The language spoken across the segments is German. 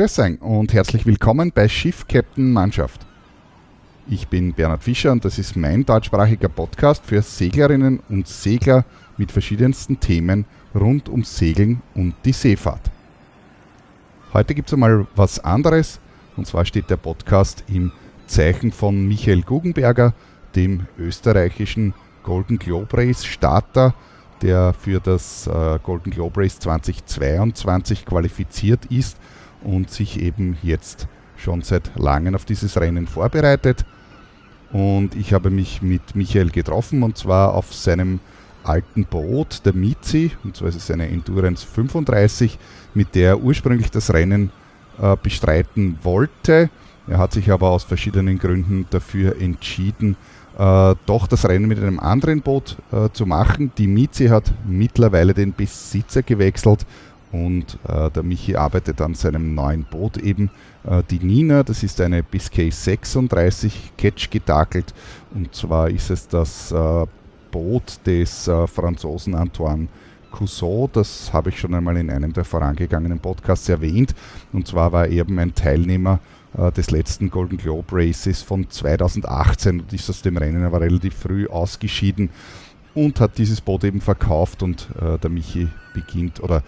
Grüß sein und herzlich willkommen bei Schiff Captain Mannschaft. Ich bin Bernhard Fischer und das ist mein deutschsprachiger Podcast für Seglerinnen und Segler mit verschiedensten Themen rund ums Segeln und die Seefahrt. Heute gibt es einmal was anderes und zwar steht der Podcast im Zeichen von Michael Guggenberger, dem österreichischen Golden Globe Race Starter, der für das äh, Golden Globe Race 2022 qualifiziert ist und sich eben jetzt schon seit langem auf dieses Rennen vorbereitet. Und ich habe mich mit Michael getroffen und zwar auf seinem alten Boot, der Mizi, und zwar ist es eine Endurance 35, mit der er ursprünglich das Rennen äh, bestreiten wollte. Er hat sich aber aus verschiedenen Gründen dafür entschieden, äh, doch das Rennen mit einem anderen Boot äh, zu machen. Die Mizi hat mittlerweile den Besitzer gewechselt und äh, der Michi arbeitet an seinem neuen Boot eben. Äh, die Nina, das ist eine Biscay 36 Catch getakelt. Und zwar ist es das äh, Boot des äh, Franzosen Antoine Cousseau. Das habe ich schon einmal in einem der vorangegangenen Podcasts erwähnt. Und zwar war er eben ein Teilnehmer äh, des letzten Golden Globe Races von 2018 und ist aus dem Rennen aber relativ früh ausgeschieden und hat dieses Boot eben verkauft und äh, der Michi beginnt oder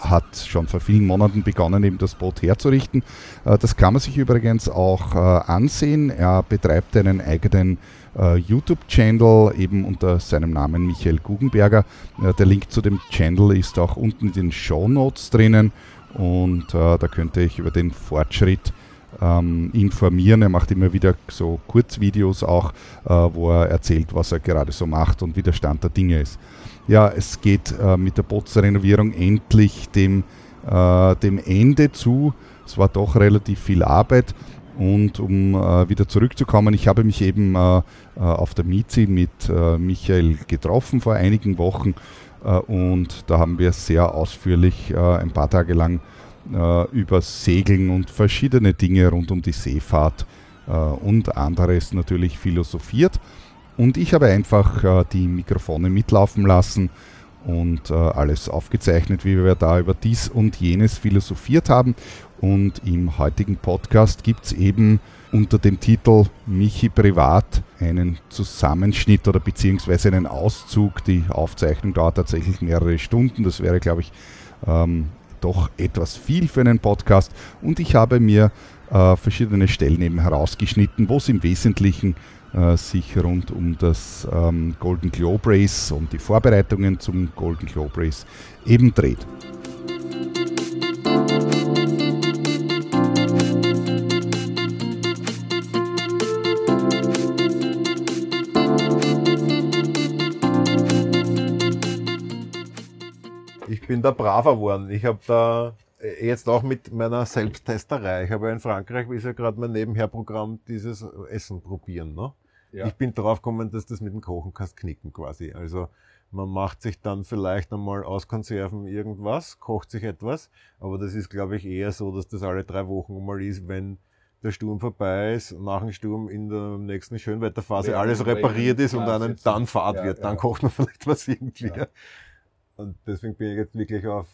hat schon vor vielen Monaten begonnen, eben das Boot herzurichten. Äh, das kann man sich übrigens auch äh, ansehen. Er betreibt einen eigenen äh, YouTube-Channel, eben unter seinem Namen Michael Guggenberger. Der Link zu dem Channel ist auch unten in den Show Notes drinnen und da könnte ich über den Fortschritt ähm, informieren. Er macht immer wieder so Kurzvideos auch, äh, wo er erzählt, was er gerade so macht und wie der Stand der Dinge ist ja, es geht äh, mit der Bootsrenovierung endlich dem, äh, dem Ende zu. Es war doch relativ viel Arbeit. Und um äh, wieder zurückzukommen, ich habe mich eben äh, äh, auf der Mizi mit äh, Michael getroffen vor einigen Wochen und da haben wir sehr ausführlich ein paar Tage lang über Segeln und verschiedene Dinge rund um die Seefahrt und anderes natürlich philosophiert. Und ich habe einfach äh, die Mikrofone mitlaufen lassen und äh, alles aufgezeichnet, wie wir da über dies und jenes philosophiert haben. Und im heutigen Podcast gibt es eben unter dem Titel Michi Privat einen Zusammenschnitt oder beziehungsweise einen Auszug. Die Aufzeichnung dauert tatsächlich mehrere Stunden. Das wäre, glaube ich, ähm, doch etwas viel für einen Podcast. Und ich habe mir äh, verschiedene Stellen eben herausgeschnitten, wo es im Wesentlichen äh, sich rund um das ähm, Golden Globe Race und die Vorbereitungen zum Golden Globe Race eben dreht. Bin da braver geworden. Ich habe da äh, jetzt auch mit meiner Selbsttesterei. Ich habe ja in Frankreich, wie ist ja gerade mein Nebenherprogramm, dieses Essen probieren. Ne? Ja. Ich bin drauf gekommen, dass das mit dem Kochen kannst knicken quasi. Also man macht sich dann vielleicht einmal aus Konserven irgendwas, kocht sich etwas, aber das ist, glaube ich, eher so, dass das alle drei Wochen mal ist, wenn der Sturm vorbei ist, nach dem Sturm in der nächsten Schönwetterphase ja, alles repariert ist und einem dann Fahrt ja, wird. Dann kocht man vielleicht was irgendwie. Und deswegen bin ich jetzt wirklich auf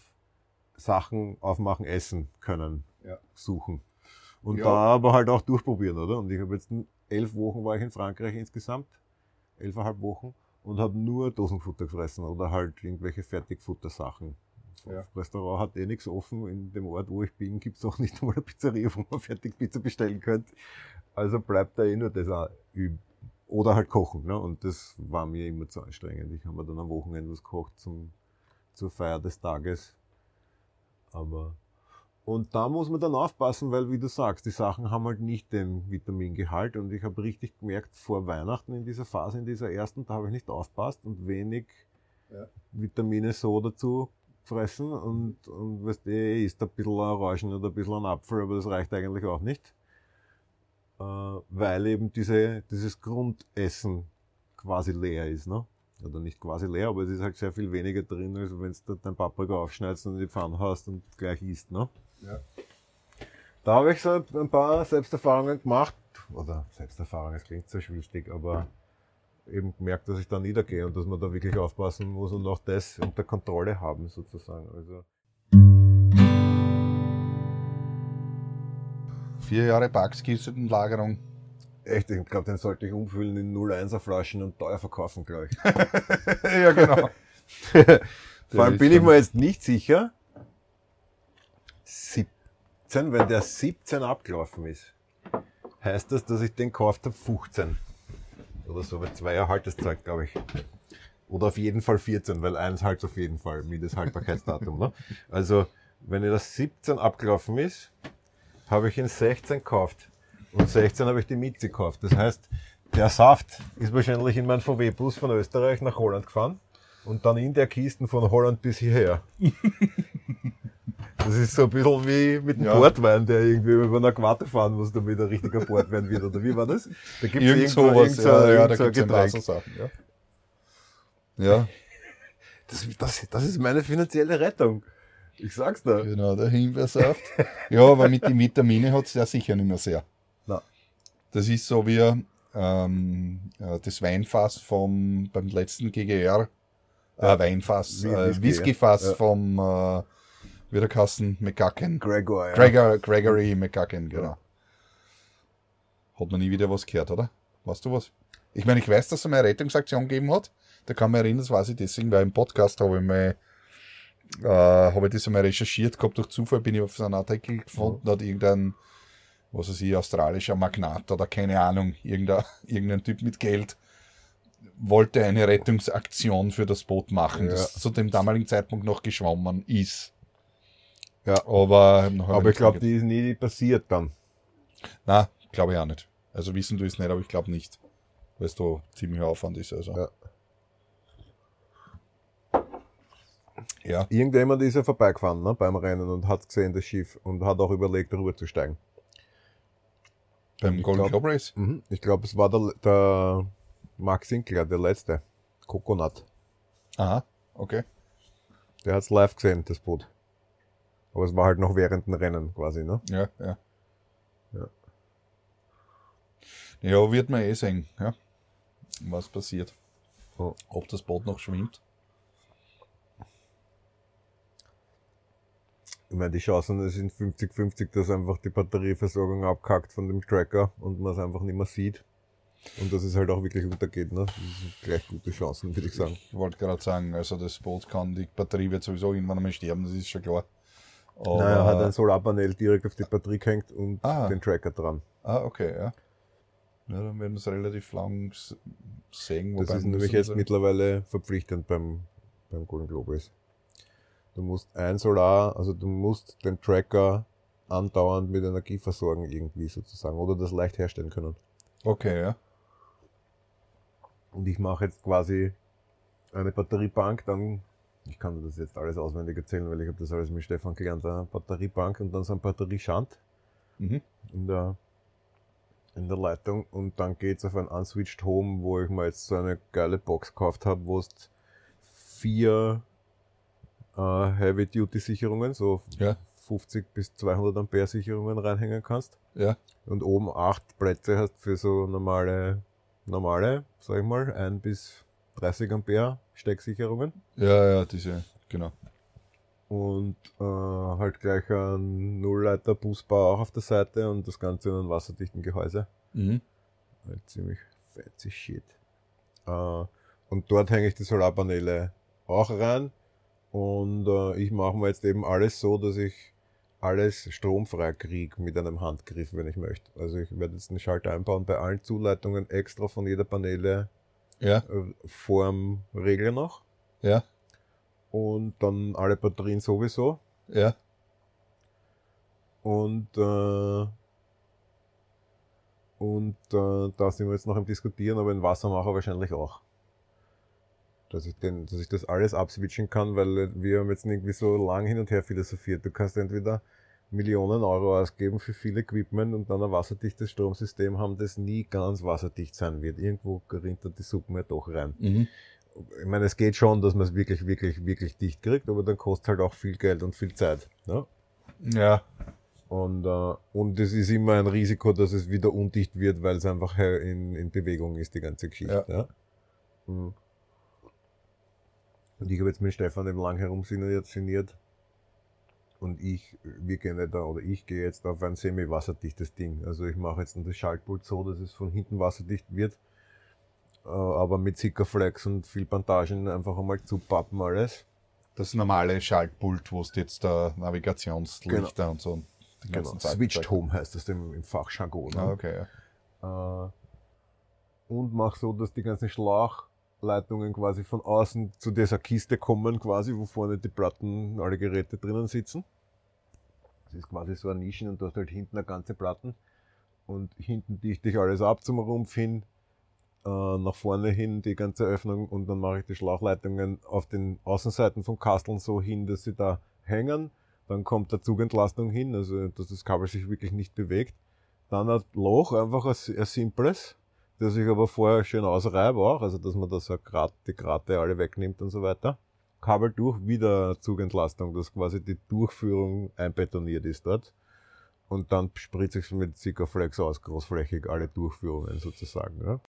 Sachen aufmachen, essen können, ja. suchen. Und ja. da aber halt auch durchprobieren, oder? Und ich habe jetzt elf Wochen war ich in Frankreich insgesamt, elfeinhalb Wochen, und habe nur Dosenfutter gefressen oder halt irgendwelche Fertigfuttersachen. Ja. Das Restaurant hat eh nichts offen. In dem Ort, wo ich bin, gibt es auch nicht einmal eine Pizzeria, wo man Fertigpizza bestellen könnte. Also bleibt da eh nur das auch üben. Oder halt kochen. Ne? Und das war mir immer zu anstrengend. Ich habe mir dann am Wochenende was gekocht zum, zur Feier des Tages. Aber und da muss man dann aufpassen, weil wie du sagst, die Sachen haben halt nicht den Vitamingehalt und ich habe richtig gemerkt, vor Weihnachten in dieser Phase, in dieser ersten, da habe ich nicht aufpasst und wenig ja. Vitamine so dazu fressen und, und weißt eh, isst ein bisschen Orangen oder ein bisschen ein Apfel, aber das reicht eigentlich auch nicht. Äh, weil eben diese, dieses Grundessen quasi leer ist, ne? Oder nicht quasi leer, aber es ist halt sehr viel weniger drin, als wenn du dein Paprika aufschneidest und in die Pfanne hast und gleich isst. Ne? Ja. Da habe ich so ein paar Selbsterfahrungen gemacht, oder Selbsterfahrungen, es klingt so schwierig, aber eben gemerkt, dass ich da niedergehe und dass man da wirklich aufpassen muss und auch das unter Kontrolle haben sozusagen. Also Vier Jahre Lagerung. Echt, ich glaube, den sollte ich umfüllen in 01er Flaschen und teuer verkaufen, glaube ich. ja, genau. Vor allem bin ich mir jetzt nicht sicher. 17, wenn der 17 abgelaufen ist, heißt das, dass ich den gekauft habe 15. Oder so, weil zwei Jahre Halteszeit, glaube ich. Oder auf jeden Fall 14, weil eins halt auf jeden Fall, Mindesthaltbarkeitsdatum. ne? Also, wenn das 17 abgelaufen ist, habe ich in 16 gekauft. Und 16 habe ich die Mieze gekauft. Das heißt, der Saft ist wahrscheinlich in meinem VW-Bus von Österreich nach Holland gefahren und dann in der Kiste von Holland bis hierher. Das ist so ein bisschen wie mit dem ja. Portwein, der irgendwie über einer Quarte fahren muss, damit ein richtiger Portwein wird. Oder wie war das? Da gibt es irgendwo, irgendwo, ja, ja, da gibt's Getränk. Sachen, ja. ja. Das, das, das ist meine finanzielle Rettung. Ich sag's dir. Genau, der Himbeersaft. ja, aber mit den Vitaminen hat's ja sicher nicht mehr sehr. Das ist so wie ähm, das Weinfass vom, beim letzten GGR, äh, Weinfass, äh, Whiskyfass ja. vom, äh, wie der Kassen, McGucken. Gregor, ja. Gregor, Gregory McGucken, genau. Ja. Hat man nie wieder was gehört, oder? Weißt du was? Ich meine, ich weiß, dass es eine Rettungsaktion gegeben hat. Da kann man erinnern, das weiß ich deswegen, weil im Podcast habe ich mal äh, habe ich das einmal recherchiert gehabt, durch Zufall bin ich auf so einen Artikel gefunden, hat irgendein, was weiß ich, australischer Magnat oder keine Ahnung, irgendein, irgendein Typ mit Geld wollte eine Rettungsaktion für das Boot machen, ja. das zu dem damaligen Zeitpunkt noch geschwommen ist. Ja. Aber, aber ich glaube, die ist nie passiert dann. Na, glaube ich auch nicht. Also wissen du es nicht, aber ich glaube nicht. Weil es da ziemlich Aufwand ist. Also. Ja. Ja. Irgendjemand ist ja vorbeigefahren ne, beim Rennen und hat gesehen das Schiff und hat auch überlegt, darüber zu steigen. Beim Golden Globe Race? Mhm. Ich glaube, es war der, der Max Sinclair, der letzte. Coconut. Aha, okay. Der hat es live gesehen, das Boot. Aber es war halt noch während dem Rennen quasi, ne? Ja, ja. Ja, ja wird man eh sehen, ja. Was passiert. Ob das Boot noch schwimmt. Ich meine, die Chancen sind 50-50, dass einfach die Batterieversorgung abkackt von dem Tracker und man es einfach nicht mehr sieht. Und dass es halt auch wirklich untergeht. Ne? Das sind gleich gute Chancen, würde ich sagen. Ich wollte gerade sagen, also das Boot kann, die Batterie wird sowieso irgendwann einmal sterben, das ist schon klar. Aber naja, hat ein Solarpanel direkt auf die Batterie gehängt und ah. den Tracker dran. Ah, okay, ja. Ja, dann werden wir es relativ lang sehen. Das ist nämlich jetzt mittlerweile verpflichtend beim, beim Golden Globus. Du musst ein Solar, also du musst den Tracker andauernd mit Energie versorgen irgendwie sozusagen oder das leicht herstellen können. Okay, ja. Und ich mache jetzt quasi eine Batteriebank, dann, ich kann das jetzt alles auswendig erzählen, weil ich habe das alles mit Stefan gelernt, eine Batteriebank und dann so ein Batterieschand mhm. in, der, in der Leitung und dann geht's auf ein Unswitched Home, wo ich mir jetzt so eine geile Box gekauft habe, wo es vier Heavy-Duty-Sicherungen, so ja. 50 bis 200 Ampere Sicherungen reinhängen kannst. Ja. Und oben acht Plätze hast für so normale, normale, sag ich mal, 1 bis 30 Ampere Stecksicherungen. Ja, ja, diese, genau. Und äh, halt gleich ein Nullleiter Busbau auch auf der Seite und das Ganze in einem wasserdichten Gehäuse. Mhm. Halt ziemlich fancy shit. Äh, und dort hänge ich die Solarpaneele auch rein und äh, ich mache mir jetzt eben alles so, dass ich alles stromfrei kriege mit einem Handgriff, wenn ich möchte. Also ich werde jetzt einen Schalter einbauen bei allen Zuleitungen extra von jeder Paneele ja. äh, vorm Regler noch. Ja. Und dann alle Batterien sowieso. Ja. Und äh, und äh, da sind wir jetzt noch im Diskutieren, aber in Wassermacher wahrscheinlich auch dass ich, den, dass ich das alles abswitchen kann, weil wir haben jetzt irgendwie so lang hin und her philosophiert. Du kannst entweder Millionen Euro ausgeben für viel Equipment und dann ein wasserdichtes Stromsystem haben, das nie ganz wasserdicht sein wird. Irgendwo rinnt da die Suppe ja doch rein. Mhm. Ich meine, es geht schon, dass man es wirklich, wirklich, wirklich dicht kriegt, aber dann kostet halt auch viel Geld und viel Zeit. Ne? Ja. Und, äh, und es ist immer ein Risiko, dass es wieder undicht wird, weil es einfach in, in Bewegung ist, die ganze Geschichte. Ja. ja? Mhm. Und ich habe jetzt mit Stefan eben lang herumsinniert, sinniert. Und ich, wir gehen da, oder ich gehe jetzt auf ein semi-wasserdichtes Ding. Also ich mache jetzt das Schaltpult so, dass es von hinten wasserdicht wird. Äh, aber mit Sickerflex und viel Bandagen einfach einmal zupappen alles. Das normale Schaltpult, wo es jetzt da Navigationslichter Genau. und so. die Genau. Switched. Home heißt das im, im Fachjargon. ne? Ah, okay. Ja. Äh, und mach so, dass die ganzen Schlauchleitungen quasi von außen zu dieser Kiste kommen, quasi, wo vorne die Platten, alle Geräte drinnen sitzen. Das ist quasi so eine Nischen und du hast halt hinten eine ganze Platten. Und hinten dichte ich alles ab zum Rumpf hin, äh, nach vorne hin die ganze Öffnung und dann mache ich die Schlauchleitungen auf den Außenseiten vom Kasteln so hin, dass sie da hängen. Dann kommt der Zugentlastung hin, also dass das Kabel sich wirklich nicht bewegt. Dann ein Loch, einfach ein, ein simples, das ich aber vorher schön ausreibe auch, also dass man da so Grat, die Grate alle wegnimmt und so weiter. Kabel durch, wieder Zugentlastung, dass quasi die Durchführung einbetoniert ist dort. Und dann spritze ich es mit Sikaflex aus, großflächig, alle Durchführungen sozusagen. Ja.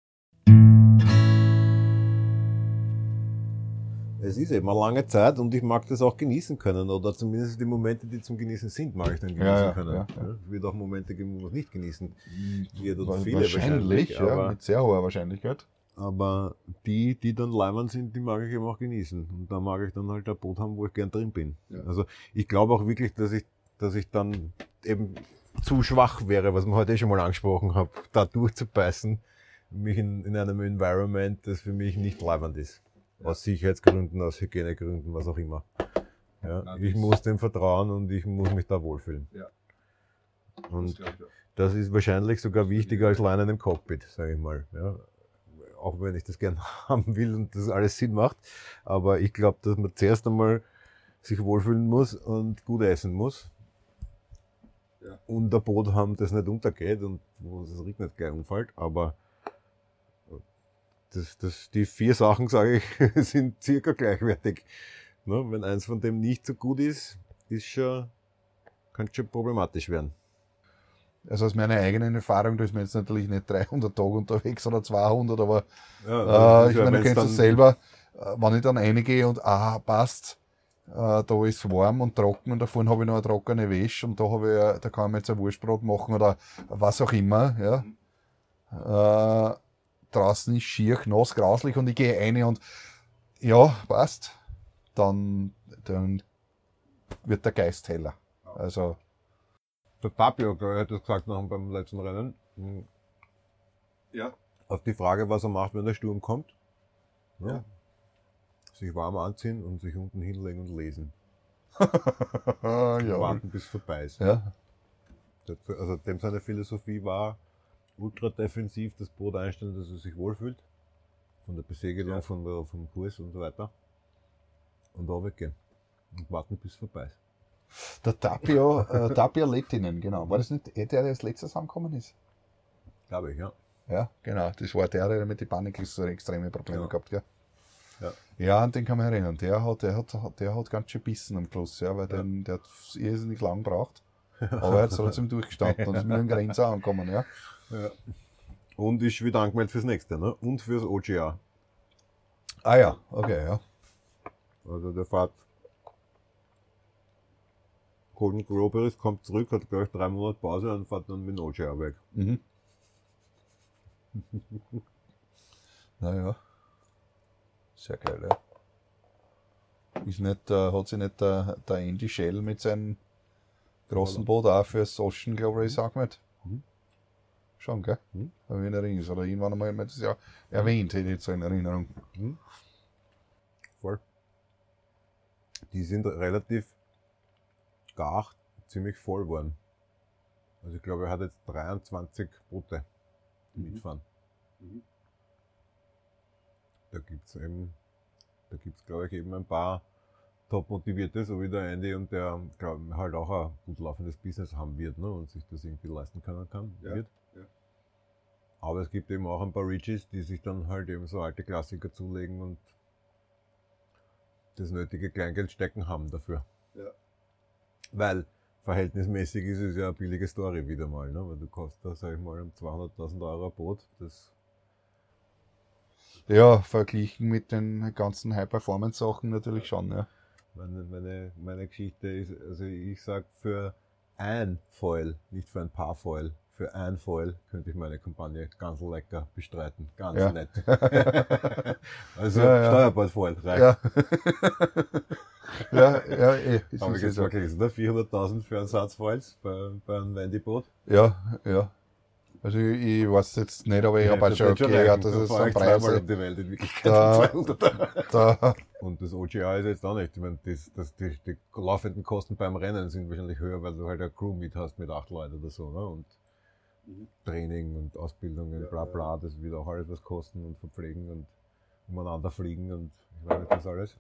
Es ist eben eine lange Zeit und ich mag das auch genießen können. Oder zumindest die Momente, die zum Genießen sind, mag ich dann genießen Ja, ja, können. ja. Es wird auch Momente geben, wo man es nicht genießen wird. Oder viele wahrscheinlich, ja, aber, mit sehr hoher Wahrscheinlichkeit. aber die, die dann leimend sind, die mag ich eben auch genießen. Und da mag ich dann halt ein Boot haben, wo ich gern drin bin. Also ich glaube auch wirklich, dass ich, dass ich dann eben zu schwach wäre, was wir heute eh schon mal angesprochen haben, da durchzubeißen, mich in, in einem Environment, das für mich nicht leibend ist. Aus Sicherheitsgründen, aus Hygienegründen, was auch immer. Ja, ich muss dem vertrauen und ich muss mich da wohlfühlen. Ja. Und das ist wahrscheinlich sogar wichtiger als Lernen im Cockpit, sage ich mal. Ja. Auch wenn ich das gern haben will und das alles Sinn macht. Aber ich glaube, dass man zuerst einmal sich wohlfühlen muss und gut essen muss. Ja. Und ein Boot haben, das nicht untergeht und wo Rig nicht gleich umfällt. Aber das, das, die vier Sachen, sage ich, sind circa gleichwertig. Ne? Wenn eins von dem nicht so gut ist, ist schon, kann schon problematisch werden. Also aus meiner eigenen Erfahrung, da ist man jetzt natürlich nicht 300 Tage unterwegs oder 200, aber Ja, äh, ich meine, du kennst das selber, äh, wenn ich dann reingehe und ah, passt, äh, da ist warm und trocken und da vorne habe ich noch eine trockene Wäsche und da habe ich, da kann man jetzt ein Wurstbrot machen oder was auch immer, ja. Äh, draußen ist schier, nass, grauslich und ich gehe rein und ja, passt. Dann, dann wird der Geist heller. Also, Der ich, hat das gesagt noch beim letzten Rennen. Hm, ja. Auf die Frage, was er macht, wenn der Sturm kommt. Ja. Ja. Sich warm anziehen und sich unten hinlegen und lesen. ja. Warten, bis vorbei ist. ja. Also dem seine Philosophie war, ultra defensiv das Boot einstellen, dass er sich wohlfühlt. Von der Besegelung, Ja. von der, vom Kurs und so weiter. Und da weggehen. Und warten, bis vorbei ist. Der Tapio, äh, Tapio Lettinen, genau. War das nicht der, der als letztes angekommen ist? Glaube ich, ja. Ja, genau. Das war der, der mit den Paniklis so extreme Probleme Ja. gehabt, gell? Ja. Ja, an den kann man erinnern. Der hat, der hat, der hat ganz schön bissen am Schluss, ja, weil den, der hat irrsinnig lang gebraucht. Aber er hat trotzdem durchgestanden und ist mit dem Grenzer angekommen, ja. Ja. Und ist wieder angemeldet fürs nächste, ne? Und fürs OGA. Ah ja, okay, ja. Also der fährt Golden Groberis kommt zurück, hat gleich drei Monate Pause und fährt dann mit dem OGA weg. Mhm. naja. Sehr geil, ja. Ist nicht, äh, hat sich nicht der, der Andy Shell mit seinem großen Boot auch fürs Ocean Globe Race angemeldet? Mhm. Schon, gell? Mhm. Hab ich in Erinnerung. Oder irgendwann einmal hat man das ja erwähnt, hätte ich jetzt so in Erinnerung. Voll. Die sind relativ gar ziemlich voll geworden. Also ich glaube, er hat jetzt 23 Boote, die Mhm. mitfahren. Mhm. Da gibt's eben, da gibt's glaube ich eben ein paar top motivierte, so wie der Andy und der glaub, halt auch ein gut laufendes Business haben wird ne, und sich das irgendwie leisten können kann, Ja, wird. Aber es gibt eben auch ein paar Richies, die sich dann halt eben so alte Klassiker zulegen und das nötige Kleingeld stecken haben dafür. Ja. Weil verhältnismäßig ist es ja eine billige Story wieder mal, ne? weil du kostet da, sag ich mal, um 200.000 Euro ein Boot. Das, Ja, verglichen mit den ganzen High-Performance-Sachen natürlich schon, ja. Meine, meine, meine Geschichte ist, also ich sag für ein Foil, nicht für ein paar Foil, für ein Foil könnte ich meine Kampagne ganz lecker bestreiten. Ganz ja. nett. also ja, ja. Steuerbordfoil reicht. Ja. ja, ja, eh. Aber jetzt mal kriegst du 400.000 für einen Satz Foils bei, bei einem Wendy-Boot? Ja, ja. Also ich, ich weiß jetzt nicht, aber ich habe halt schon gehört, dass es ein Preis ist. um die Welt in Wirklichkeit da, 200. Da. Und das OGA ist jetzt auch nicht. Ich meine, das, das, die, die laufenden Kosten beim Rennen sind wahrscheinlich höher, weil du halt eine Crew mit hast mit acht Leuten oder so. Ne? Und mhm. Training und Ausbildungen, ja, bla bla, das wird auch alles was kosten und verpflegen und umeinander fliegen und ich weiß nicht was alles.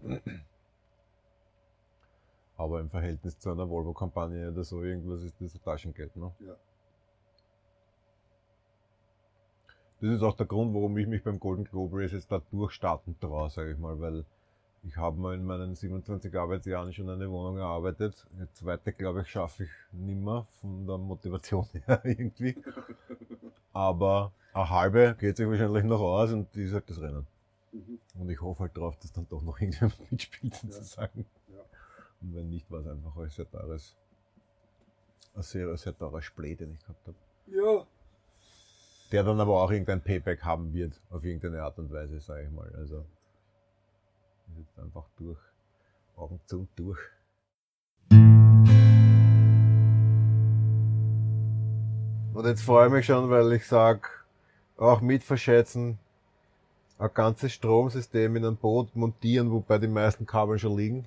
Aber im Verhältnis zu einer Volvo-Kampagne oder so irgendwas ist das Taschengeld. Ne? Ja. Das ist auch der Grund, warum ich mich beim Golden Globe Race jetzt da durchstarten traue, sage ich mal, weil ich habe mal in meinen 27 Arbeitsjahren schon eine Wohnung erarbeitet. Eine zweite, glaube ich, schaffe ich nimmer von der Motivation her irgendwie. Aber eine halbe geht sich wahrscheinlich noch aus und die halt das Rennen. Mhm. Und ich hoffe halt drauf, dass dann doch noch irgendjemand mitspielt, sozusagen. Ja. Ja. Und wenn nicht, war es einfach ein sehr teures, ein sehr, sehr teurer Splee, den ich gehabt habe. Ja, der dann aber auch irgendein Payback haben wird, auf irgendeine Art und Weise, sage ich mal. Also jetzt einfach durch, Augen zu und durch. Und jetzt freue ich mich schon, weil ich sage, auch mit verschätzen, ein ganzes Stromsystem in ein Boot montieren, wobei die meisten Kabel schon liegen.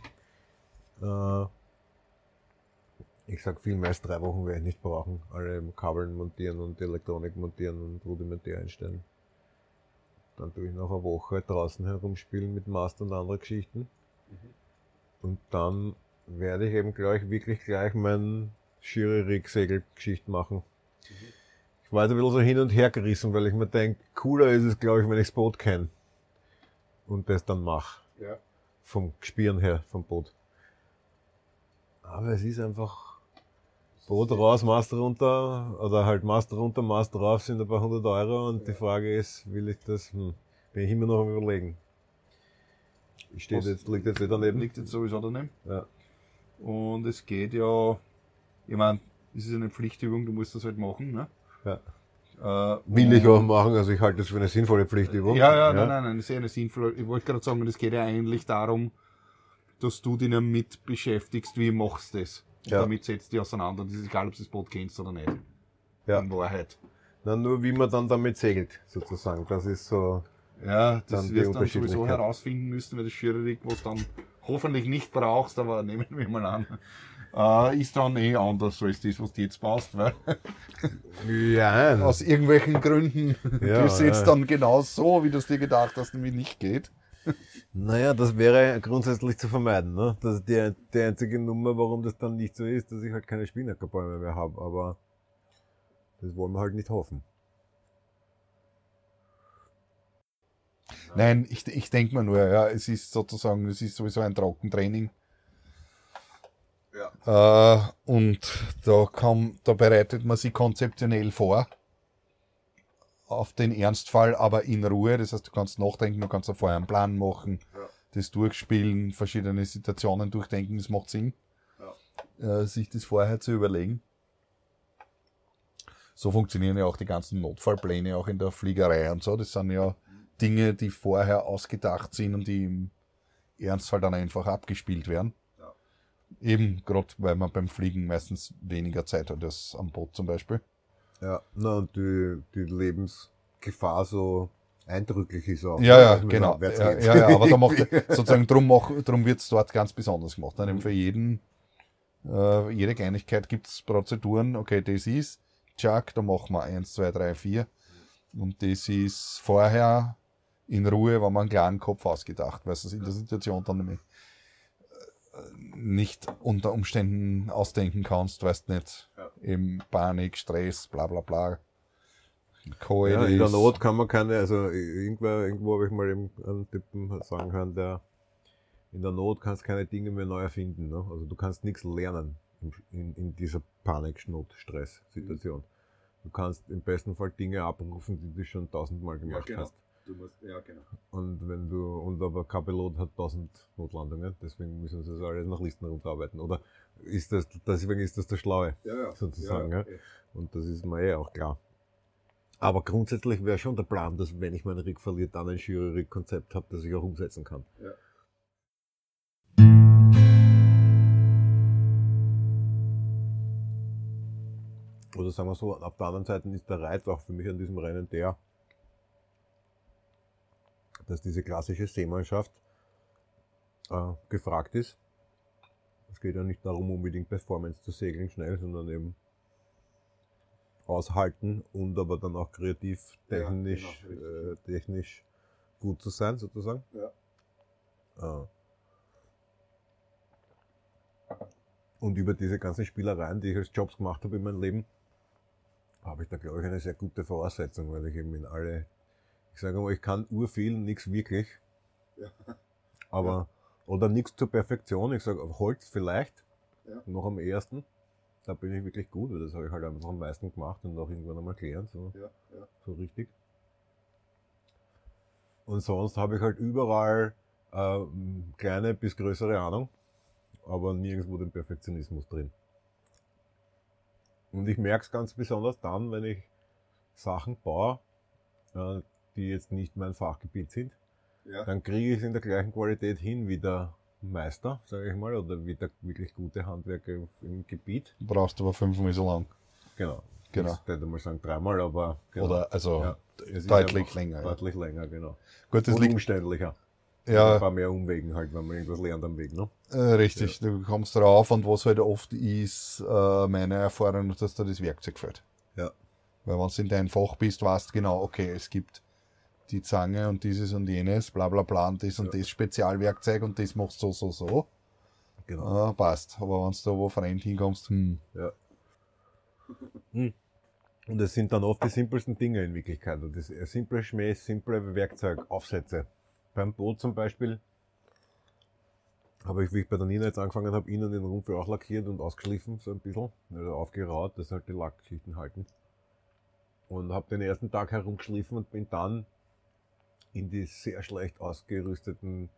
Äh, ich sag viel mehr als drei Wochen werde ich nicht brauchen. Alle Kabeln montieren und Elektronik montieren und rudimentär einstellen. Dann tue ich noch eine Woche draußen herumspielen mit Master und anderen Geschichten. Mhm. Und dann werde ich eben gleich, wirklich gleich mein Schiri-Rig-Segel-Geschichte machen. Mhm. Ich war jetzt ein bisschen so hin und her gerissen, weil ich mir denke, cooler ist es, glaube ich, wenn ich das Boot kenne. Und das dann mache. Ja. Vom Spieren her, vom Boot. Aber es ist einfach Boot raus, Master runter, oder halt Master runter, Master rauf sind ein paar hundert Euro und ja. die Frage ist, will ich das, hm, bin ich immer noch am überlegen. Ich stehe jetzt, liegt jetzt wieder daneben. Liegt jetzt sowieso daneben. Ja. Und es geht ja, ich meine, es ist eine Pflichtübung, du musst das halt machen, ne? Ja. Äh, Will ich auch machen, also ich halte das für eine sinnvolle Pflichtübung. Ja, ja, ja. nein, nein, nein, das ist eine sinnvolle. Ich wollte gerade sagen, es geht ja eigentlich darum, dass du dich damit beschäftigst, wie machst du das. Ja. Damit setzt die auseinander. Und es ist egal, ob du das Boot kennst oder nicht. Ja. In Wahrheit. Na, nur wie man dann damit segelt, sozusagen. Das ist so. Ja, das wirst du dann sowieso herausfinden müssen, weil das Schiererig, was dann hoffentlich nicht brauchst, aber nehmen wir mal an, äh, ist dann eh anders als das, was du jetzt baust, weil ja. aus irgendwelchen Gründen ja, du setzt ja. dann genau so, wie du es dir gedacht hast, nämlich nicht geht. Naja, das wäre grundsätzlich zu vermeiden. Ne? Das ist die, die einzige Nummer, warum das dann nicht so ist, dass ich halt keine Spinackerbäume mehr habe. Aber das wollen wir halt nicht hoffen. Nein, ich, ich denke mal nur, ja, es ist sozusagen, es ist sowieso ein Trockentraining. Ja. Äh, und da, kann, da bereitet man sich konzeptionell vor auf den Ernstfall, aber in Ruhe. Das heißt, du kannst nachdenken, du kannst vorher einen Plan machen, ja. das durchspielen, verschiedene Situationen durchdenken, das macht Sinn, ja. äh, sich das vorher zu überlegen. So funktionieren ja auch die ganzen Notfallpläne auch in der Fliegerei und so. Das sind ja Dinge, die vorher ausgedacht sind und die im Ernstfall dann einfach abgespielt werden. Ja. Eben, gerade weil man beim Fliegen meistens weniger Zeit hat als am Boot zum Beispiel. Ja, na, und die, die Lebensgefahr so eindrücklich ist auch. Ja, ja, genau. Ja, ja, ja, aber da macht, sozusagen drum, drum wird es dort ganz besonders gemacht. Dann für jeden, äh, jede Kleinigkeit gibt es Prozeduren. Okay, das ist Chuck, da machen wir eins, zwei, drei, vier. Und das ist vorher in Ruhe, wenn man einen klaren Kopf ausgedacht, weil du in der Situation dann nämlich nicht unter Umständen ausdenken kannst, weißt nicht, ja. eben Panik, Stress, bla bla bla. Ja, in der Not kann man keine, also irgendwo, irgendwo habe ich mal eben einen Typen sagen hören, der in der Not kannst keine Dinge mehr neu erfinden. Ne? Also du kannst nichts lernen in, in, in dieser Panik, Not, Stress-Situation. Du kannst im besten Fall Dinge abrufen, die du schon tausendmal gemacht ja, genau. hast. Du musst, ja, genau. Und wenn du, und aber kein Pilot hat 1000 Notlandungen, deswegen müssen sie das alles nach Listen runterarbeiten. Oder ist das, deswegen ist das der Schlaue, ja, ja. sozusagen. Ja, okay. Und das ist mir eh auch klar. Aber grundsätzlich wäre schon der Plan, dass wenn ich meinen Rig verliere, dann ein Jury-Konzept habe, das ich auch umsetzen kann. Ja. Oder sagen wir so, auf der anderen Seite ist der Reiz auch für mich an diesem Rennen der, dass diese klassische Seemannschaft äh, gefragt ist. Es geht ja nicht darum, unbedingt Performance zu segeln schnell, sondern eben aushalten und aber dann auch kreativ, technisch, ja, genau, äh, technisch gut zu sein, sozusagen. Ja. Äh. Und über diese ganzen Spielereien, die ich als Jobs gemacht habe in meinem Leben, habe ich da, glaube ich, eine sehr gute Voraussetzung, weil ich eben in alle, ich sage mal, ich kann urviel, nichts wirklich. Ja. Aber, ja. oder nichts zur Perfektion. Ich sage, Holz vielleicht, ja. noch am ersten. Da bin ich wirklich gut, weil das habe ich halt einfach am meisten gemacht und auch irgendwann einmal gelernt, so, so richtig. Und sonst habe ich halt überall äh, kleine bis größere Ahnung, aber nirgendwo den Perfektionismus drin. Und ich merke es ganz besonders dann, wenn ich Sachen baue, äh, die jetzt nicht mein Fachgebiet sind. Ja. Dann kriege ich es in der gleichen Qualität hin wie der Meister, sage ich mal, oder wie der wirklich gute Handwerker im Gebiet. Du brauchst aber fünfmal so lang. Genau. Genau. Ich würde mal sagen dreimal, aber. Genau. Oder also ja, deutlich länger. Deutlich ja. länger, genau. Gut, das Und liegt umständlicher. Ja. Ein paar mehr Umwegen halt, wenn man irgendwas lernt am Weg, ne? Äh, richtig, ja. du kommst drauf und was halt oft ist, äh, meine Erfahrung, dass da das Werkzeug fällt. Ja. Weil wenn du in deinem Fach bist, weißt genau, okay, es gibt die Zange und dieses und jenes, bla bla bla, und das ja. und das Spezialwerkzeug und das machst du so, so, so. Genau. Äh, passt. Aber wenn du da wo fremd hinkommst, hm. Ja. Hm. Und es sind dann oft die simpelsten Dinge in Wirklichkeit. Und das simple Schmäh, simple Werkzeug, Aufsätze beim Boot zum Beispiel habe ich, wie ich bei der Nina jetzt angefangen habe, innen den Rumpf auch lackiert und ausgeschliffen, so ein bisschen, also aufgeraut, dass halt die Lackschichten halten. Und habe den ersten Tag herumgeschliffen und bin dann in die sehr schlecht ausgerüsteten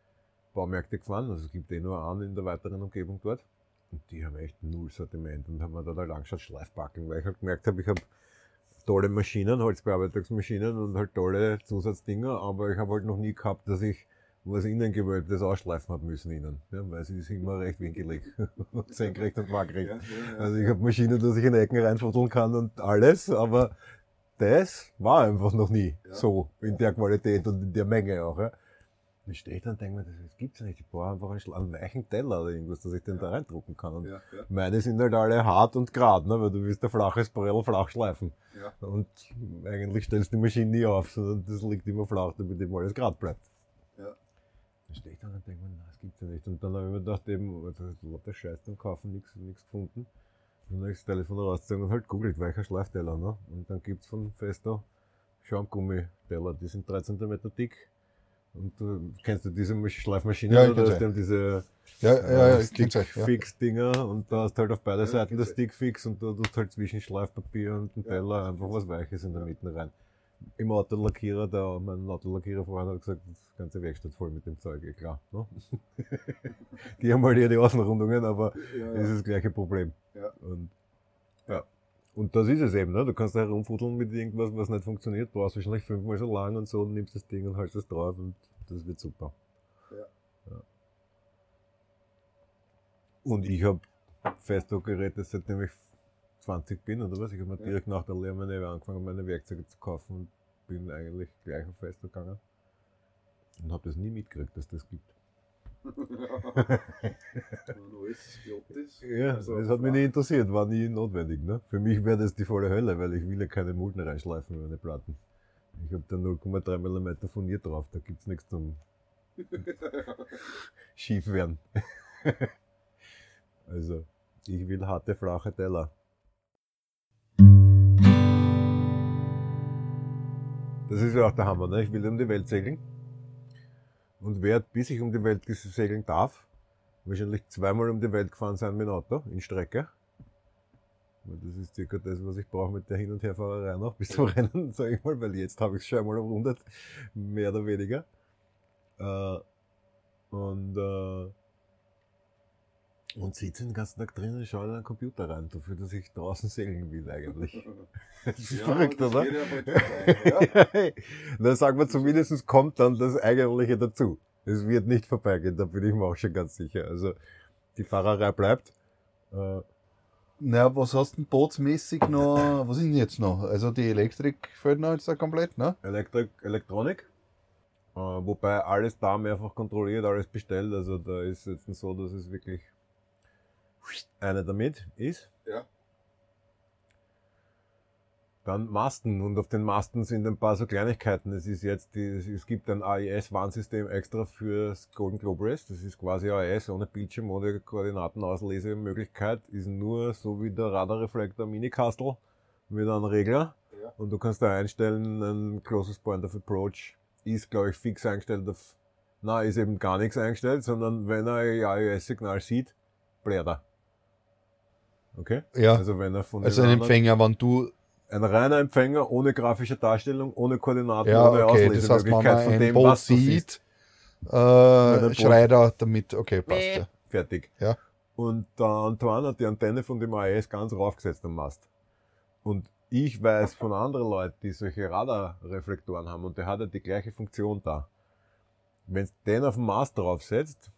Baumärkte gefahren. Also es gibt eh nur einen in der weiteren Umgebung dort. Und die haben echt null Sortiment und haben mir da halt angeschaut, Schleifbacken, weil ich halt gemerkt habe, ich habe tolle Maschinen, Holzbearbeitungsmaschinen und halt tolle Zusatzdinger, aber ich habe halt noch nie gehabt, dass ich was Innengewölbtes ausschleifen habe müssen innen, ja, weil sie ist immer recht winkelig, senkrecht und waagrecht. Ja, ja, also ich habe Maschinen, dass ich in Ecken reinfutteln kann und alles, aber das war einfach noch nie so in der Qualität und in der Menge auch. Ja. Dann stehe ich dann und denke mir, das, das gibt's nicht. Ich brauche einfach einen, einen weichen Teller oder irgendwas, dass ich den ja. da reindrucken kann. Und ja, ja. meine sind halt alle hart und gerade, ne? weil du willst ein flaches Brell flach schleifen. Ja. Und eigentlich stellst du die Maschine nie auf, sondern das liegt immer flach, damit eben alles gerade bleibt. Ja. Dann stehe ich dann und denke mir, das gibt's ja nicht. Und dann habe ich mir gedacht, eben, lauter Scheiß zum Kaufen, nichts nichts gefunden. Dann das Telefon rausgezogen und halt googelt, weicher Schleifteller. Ne? Und dann gibt's von Festo Schaumgummiteller, die sind 3 cm dick und du kennst du diese Schleifmaschine ja, oder hast du diese ja, ja, ja, Stick-Fix-Dinger ja. und da hast halt auf beide Seiten das Stick-Fix und da tust halt zwischen Schleifpapier und dem Teller einfach was Weiches in der Mitte rein. Im Autolackierer, da mein Autolackierer vorhin hat gesagt, das ganze Werkstatt voll mit dem Zeug, ja klar. Ne? die haben halt eher die Außenrundungen, aber es ist das gleiche Problem. Und, ja. Und das ist es eben, ne? Du kannst da herumfuddeln mit irgendwas, was nicht funktioniert, brauchst wahrscheinlich fünfmal so lang und so und nimmst das Ding und haltest es drauf und das wird super. Ja. ja. Und ich habe Festo-Geräte seitdem ich 20 bin oder was. Ich habe mir ja. direkt nach der Lehre meine, angefangen, meine Werkzeuge zu kaufen und bin eigentlich gleich auf Festo gegangen. Und habe das nie mitgekriegt, dass das gibt ja, also, das hat mich nicht interessiert, war nie notwendig. Ne? Für mich wäre das die volle Hölle, weil ich will ja keine Mulden reinschleifen in meine Platten. Ich habe da 0,3 mm Furnier drauf, da gibt es nichts zum schief werden. also, ich will harte, flache Teller. Das ist ja auch der Hammer, ne? Ich will um die Welt segeln und werde, bis ich um die Welt segeln darf, wahrscheinlich zweimal um die Welt gefahren sein mit dem Auto in Strecke. Das ist circa das, was ich brauche mit der Hin- und Herfahrerei noch bis zum Rennen, sage ich mal, weil jetzt habe ich es schon einmal umrundet, mehr oder weniger. Äh, und äh, und sitze den ganzen Tag drinnen und schaue in den Computer rein, dafür, dass ich draußen segeln will eigentlich. Das ist ja, verrückt, das oder? Ja. dann sagen wir zumindest, kommt dann das Eigentliche dazu. Es wird nicht vorbeigehen, da bin ich mir auch schon ganz sicher. Also die Fahrerei bleibt. Äh, naja, was hast du denn bootsmäßig noch, was ist denn jetzt noch? Also die Elektrik fällt noch jetzt da komplett, ne? Elektrik, Elektronik. Äh, wobei alles da mehrfach kontrolliert, alles bestellt. Also da ist jetzt so, dass es wirklich einer damit ist. Ja. Dann Masten und auf den Masten sind ein paar so Kleinigkeiten. Es ist jetzt, die, es gibt ein AES-Warnsystem extra fürs Golden Globe Race. Das ist quasi AES ohne Bildschirm, ohne Koordinatenauslese-Möglichkeit. Ist nur so wie der Radarreflektor Mini-Castle mit einem Regler. Ja. Und du kannst da einstellen, ein Closest Point of Approach ist, glaube ich, fix eingestellt auf, na, ist eben gar nichts eingestellt, sondern wenn er ein AES-Signal sieht, bläht er. Okay? Ja. Also wenn er von Also ein Empfänger, wenn du ein reiner Empfänger ohne grafische Darstellung, ohne Koordinaten, ja, ohne okay. Das heißt, wenn man von dem, was sieht, äh, schreit er damit, okay, passt ja. Fertig. Ja. Und der Antoine hat die Antenne von dem AES ganz raufgesetzt am Mast. Und ich weiß von anderen Leuten, die solche Radarreflektoren haben und der hat ja die gleiche Funktion da. Wenn du den auf dem Mast draufsetzt,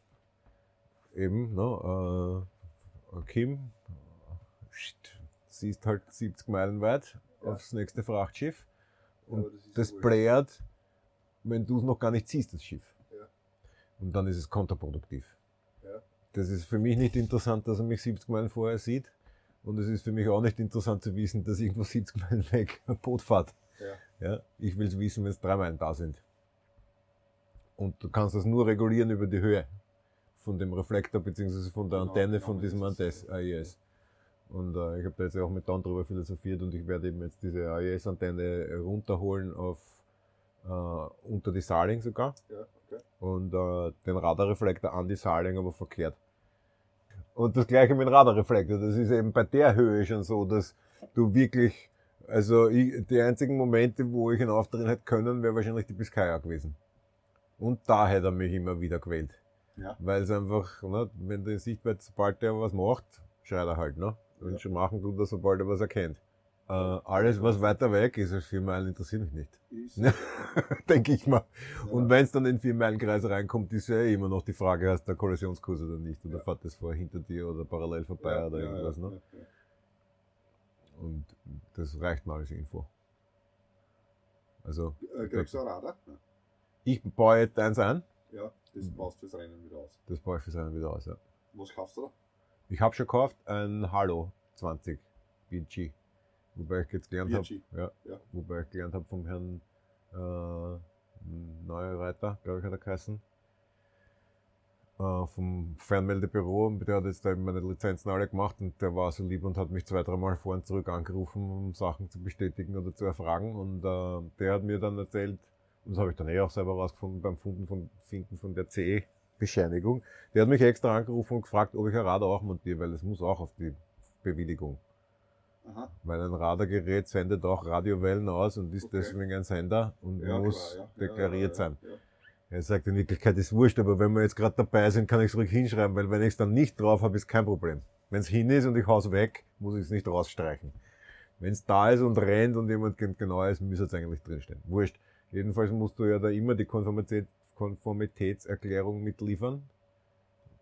eben, ne, äh, Kim, siehst halt 70 Meilen weit ja. aufs nächste Frachtschiff und ja, das, das blärt, wenn du es noch gar nicht siehst, das Schiff. Ja. Und dann ist es kontraproduktiv. Das ist für mich nicht interessant, dass er mich 70 Meilen vorher sieht. Und es ist für mich auch nicht interessant zu wissen, dass irgendwo 70 Meilen weg ein Boot fährt. Ja. ich will es wissen, wenn es drei Meilen da sind. Und du kannst das nur regulieren über die Höhe von dem Reflektor beziehungsweise von der genau, Antenne genau, von diesem AES. Und äh, ich habe da jetzt auch mit Don drüber philosophiert und ich werde eben jetzt diese AES-Antenne runterholen auf äh, unter die Saling sogar. Ja, okay. Und äh, den Radarreflektor an die Saling, aber verkehrt. Und das gleiche mit dem Radarreflektor. Das ist eben bei der Höhe schon so, dass du wirklich, also ich, die einzigen Momente, wo ich ihn aufdrehen hätte können, wäre wahrscheinlich die Biskaya gewesen. Und da hätte er mich immer wieder gewählt. Ja. Weil es einfach, ne, wenn du in Sichtweite, sobald der was macht, schreit er halt, ne? Und schon machen tut er, sobald er was erkennt. Äh, alles, was weiter weg ist als vier Meilen, interessiert mich nicht. Denke ich mal. Ja. Und wenn es dann in vier Meilen Kreis reinkommt, ist ja eh immer noch die Frage, hast du Kollisionskurs oder nicht? Oder ja. fährt das vor hinter dir oder parallel vorbei ja, oder irgendwas, ne? Und das reicht mal als Info. Also. Äh, kriegst du ein Radar? Ich baue jetzt eins ein. Ja, das baust du fürs Rennen wieder aus. Das baue ich fürs Rennen wieder aus, ja. Was kaufst du da? Ich habe schon gekauft ein Halo 20 BG. Wobei ich jetzt gelernt habe, ja, ja. wobei ich gelernt habe vom Herrn äh, Neureiter, glaube ich, hat er geheißen, äh, vom Fernmeldebüro. Der hat jetzt eben meine Lizenzen alle gemacht und der war so lieb und hat mich zwei, dreimal vor und zurück angerufen, um Sachen zu bestätigen oder zu erfragen. Und äh, der hat mir dann erzählt, und das habe ich dann eh auch selber rausgefunden beim Funden von, Finden von der CE, Bescheinigung. Der hat mich extra angerufen und gefragt, ob ich ein Radar auch montiere, weil es muss auch auf die Bewilligung. Aha. Weil ein Radargerät sendet auch Radiowellen aus und ist okay. deswegen ein Sender und ja, muss klar, ja. deklariert ja, sein. Er sagt, in Wirklichkeit ist wurscht, aber wenn wir jetzt gerade dabei sind, kann ich es ruhig hinschreiben, weil wenn ich es dann nicht drauf habe, ist kein Problem. Wenn es hin ist und ich hau's weg, muss ich es nicht rausstreichen. Wenn es da ist und rennt und jemand genau ist, müsste es eigentlich drinstehen. Wurscht. Jedenfalls musst du ja da immer die Konformität Konformitätserklärung mitliefern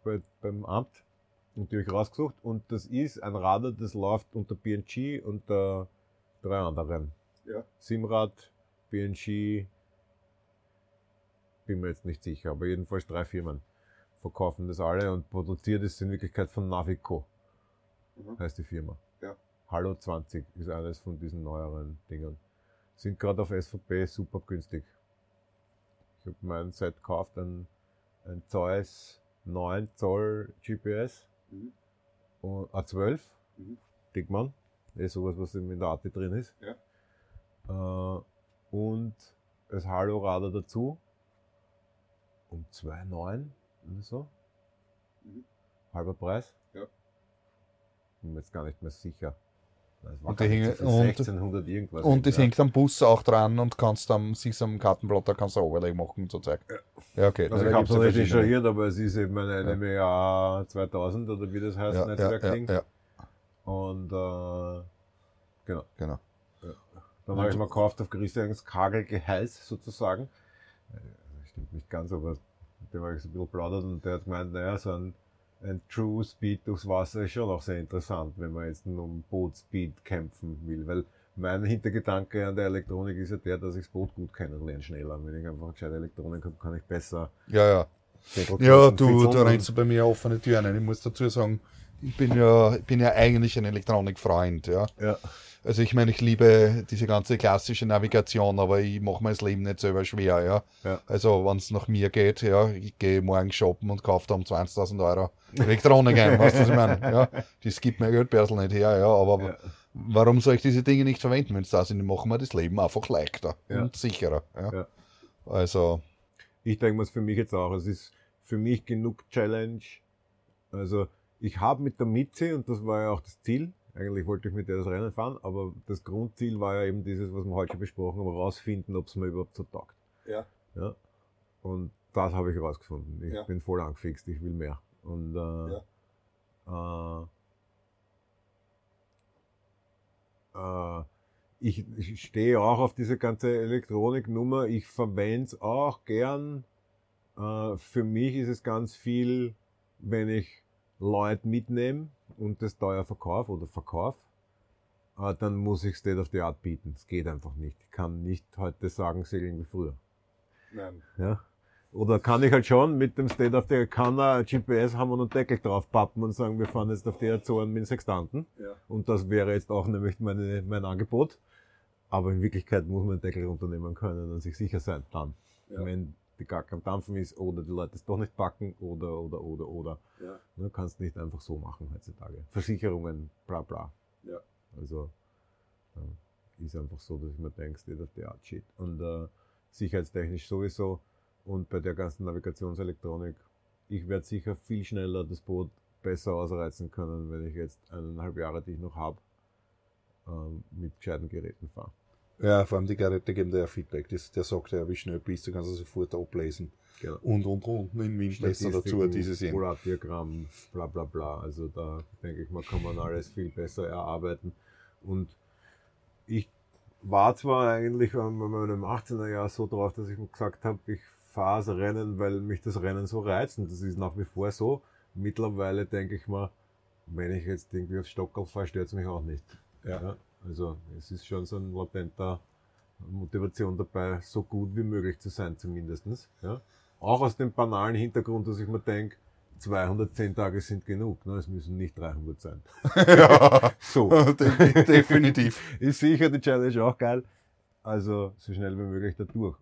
bei, beim Amt. Und die habe ich rausgesucht. Und das ist ein Radar, das läuft unter BNG und äh, drei anderen. Ja. Simrad, BNG, bin mir jetzt nicht sicher, aber jedenfalls drei Firmen verkaufen das alle und produziert es in Wirklichkeit von Navico. Mhm. Heißt die Firma. Ja. Hallo 20 ist eines von diesen neueren Dingen. Sind gerade auf SVP super günstig. Habe mein Set gekauft, ein, ein Zeiss 9 Zoll GPS mhm. und A12 mhm. Dickmann. Das ist sowas, was in der Arte drin ist. Ja. Äh, und das Halo-Radar dazu um 2,9 oder so. Mhm. Halber Preis. Ja. Bin mir jetzt gar nicht mehr sicher. Und, die hängen, und, 1600 irgendwas. Und das ja. hängt am Bus auch dran und kannst dann sich am Kartenblatt, da kannst du Overlay machen, so Zeug. Ja, okay. Also ich habe es noch nicht installiert, aber es ist eben ein NMEA 2000 oder wie das heißt, ja, Netzwerkding. Ja, ja, ja. Und äh, genau. genau. Ja. Dann habe ich mal gekauft auf Christians Kagelgeheiß sozusagen. Das stimmt nicht ganz, aber mit dem habe ich so ein bisschen plaudert und der hat gemeint, naja, so ein ein True Speed durchs Wasser ist schon auch sehr interessant, wenn man jetzt um Bootspeed kämpfen will, weil mein Hintergedanke an der Elektronik ist ja der, dass ich das Boot gut kennenlerne, schneller. Wenn ich einfach gescheite Elektronik habe, kann ich besser. Ja, ja. Ja, du, da rennst du bei mir offene Türen ein. Ich muss dazu sagen, ich bin ja, ich bin ja eigentlich ein Elektronikfreund, ja. ja. Also ich meine, ich liebe diese ganze klassische Navigation, aber ich mache mir das Leben nicht selber schwer, ja. ja. Also wenn es nach mir geht, ja, ich gehe morgen shoppen und kaufe da um 20.000 Euro Elektronik ein, weißt du, was ich meine? Ja, das gibt mir Geldbörsel nicht her, ja, aber ja. warum soll ich diese Dinge nicht verwenden, wenn es da sind? Machen wir das Leben einfach leichter ja. und sicherer. Ja. Also. Ich denke mir es für mich jetzt auch, es ist für mich genug Challenge. Also ich habe mit der Mieze, und das war ja auch das Ziel, eigentlich wollte ich mit der das Rennen fahren, aber das Grundziel war ja eben dieses, was wir heute schon besprochen haben, rausfinden, ob es mir überhaupt so taugt. Ja. ja. Und das habe ich herausgefunden. Ich ja. bin voll angefixt, ich will mehr. Und äh, ja. äh, äh, ich, ich stehe auch auf diese ganze Elektroniknummer. Ich verwende es auch gern. Äh, für mich ist es ganz viel, wenn ich Leute mitnehme und das teuer verkaufe oder verkaufe, äh, dann muss ich State of the Art bieten. Es geht einfach nicht. Ich kann nicht heute sagen, segeln wie früher. Nein. Ja? Oder kann ich halt schon mit dem State of the Art, kann er GPS haben und einen Deckel drauf pappen und sagen, wir fahren jetzt auf die Azoren mit Sextanten. Ja. Und das wäre jetzt auch nämlich meine, mein Angebot. Aber in Wirklichkeit muss man den Deckel runternehmen können und sich sicher sein dann. Ja. Wenn die gar kein Dampfen ist oder die Leute es doch nicht packen oder, oder, oder, oder. Ja. Du kannst nicht einfach so machen heutzutage. Versicherungen, bla, bla. Ja. Also, ist einfach so, dass ich mir denke, State of the Art Shit. Und äh, sicherheitstechnisch sowieso. Und bei der ganzen Navigationselektronik, ich werde sicher viel schneller das Boot besser ausreizen können, wenn ich jetzt eineinhalb Jahre, die ich noch habe, äh, mit gescheiten Geräten fahre. Ja, vor allem die Geräte geben dir ja Feedback. Das, der sagt ja, wie schnell bist du, kannst du sofort ablesen. Genau. Und, und, und. In Wien dazu diese sehen. Diagramm, bla, bla, bla. Also da denke ich mal, kann man alles viel besser erarbeiten. Und ich war zwar eigentlich bei meinem 18er Jahr so drauf, dass ich mir gesagt habe, ich fahre das Rennen, weil mich das Rennen so reizt. Und das ist nach wie vor so. Mittlerweile denke ich mal, wenn ich jetzt irgendwie aufs Stockerl fahre, stört es mich auch nicht. Ja. ja. Also es ist schon so ein latenter Motivation dabei, so gut wie möglich zu sein zumindestens. Ja? Auch aus dem banalen Hintergrund, dass ich mir denke, 210 Tage sind genug, ne? es müssen nicht 300 sein. ja, so. definitiv. Ist sicher die Challenge auch geil. Also so schnell wie möglich da durch.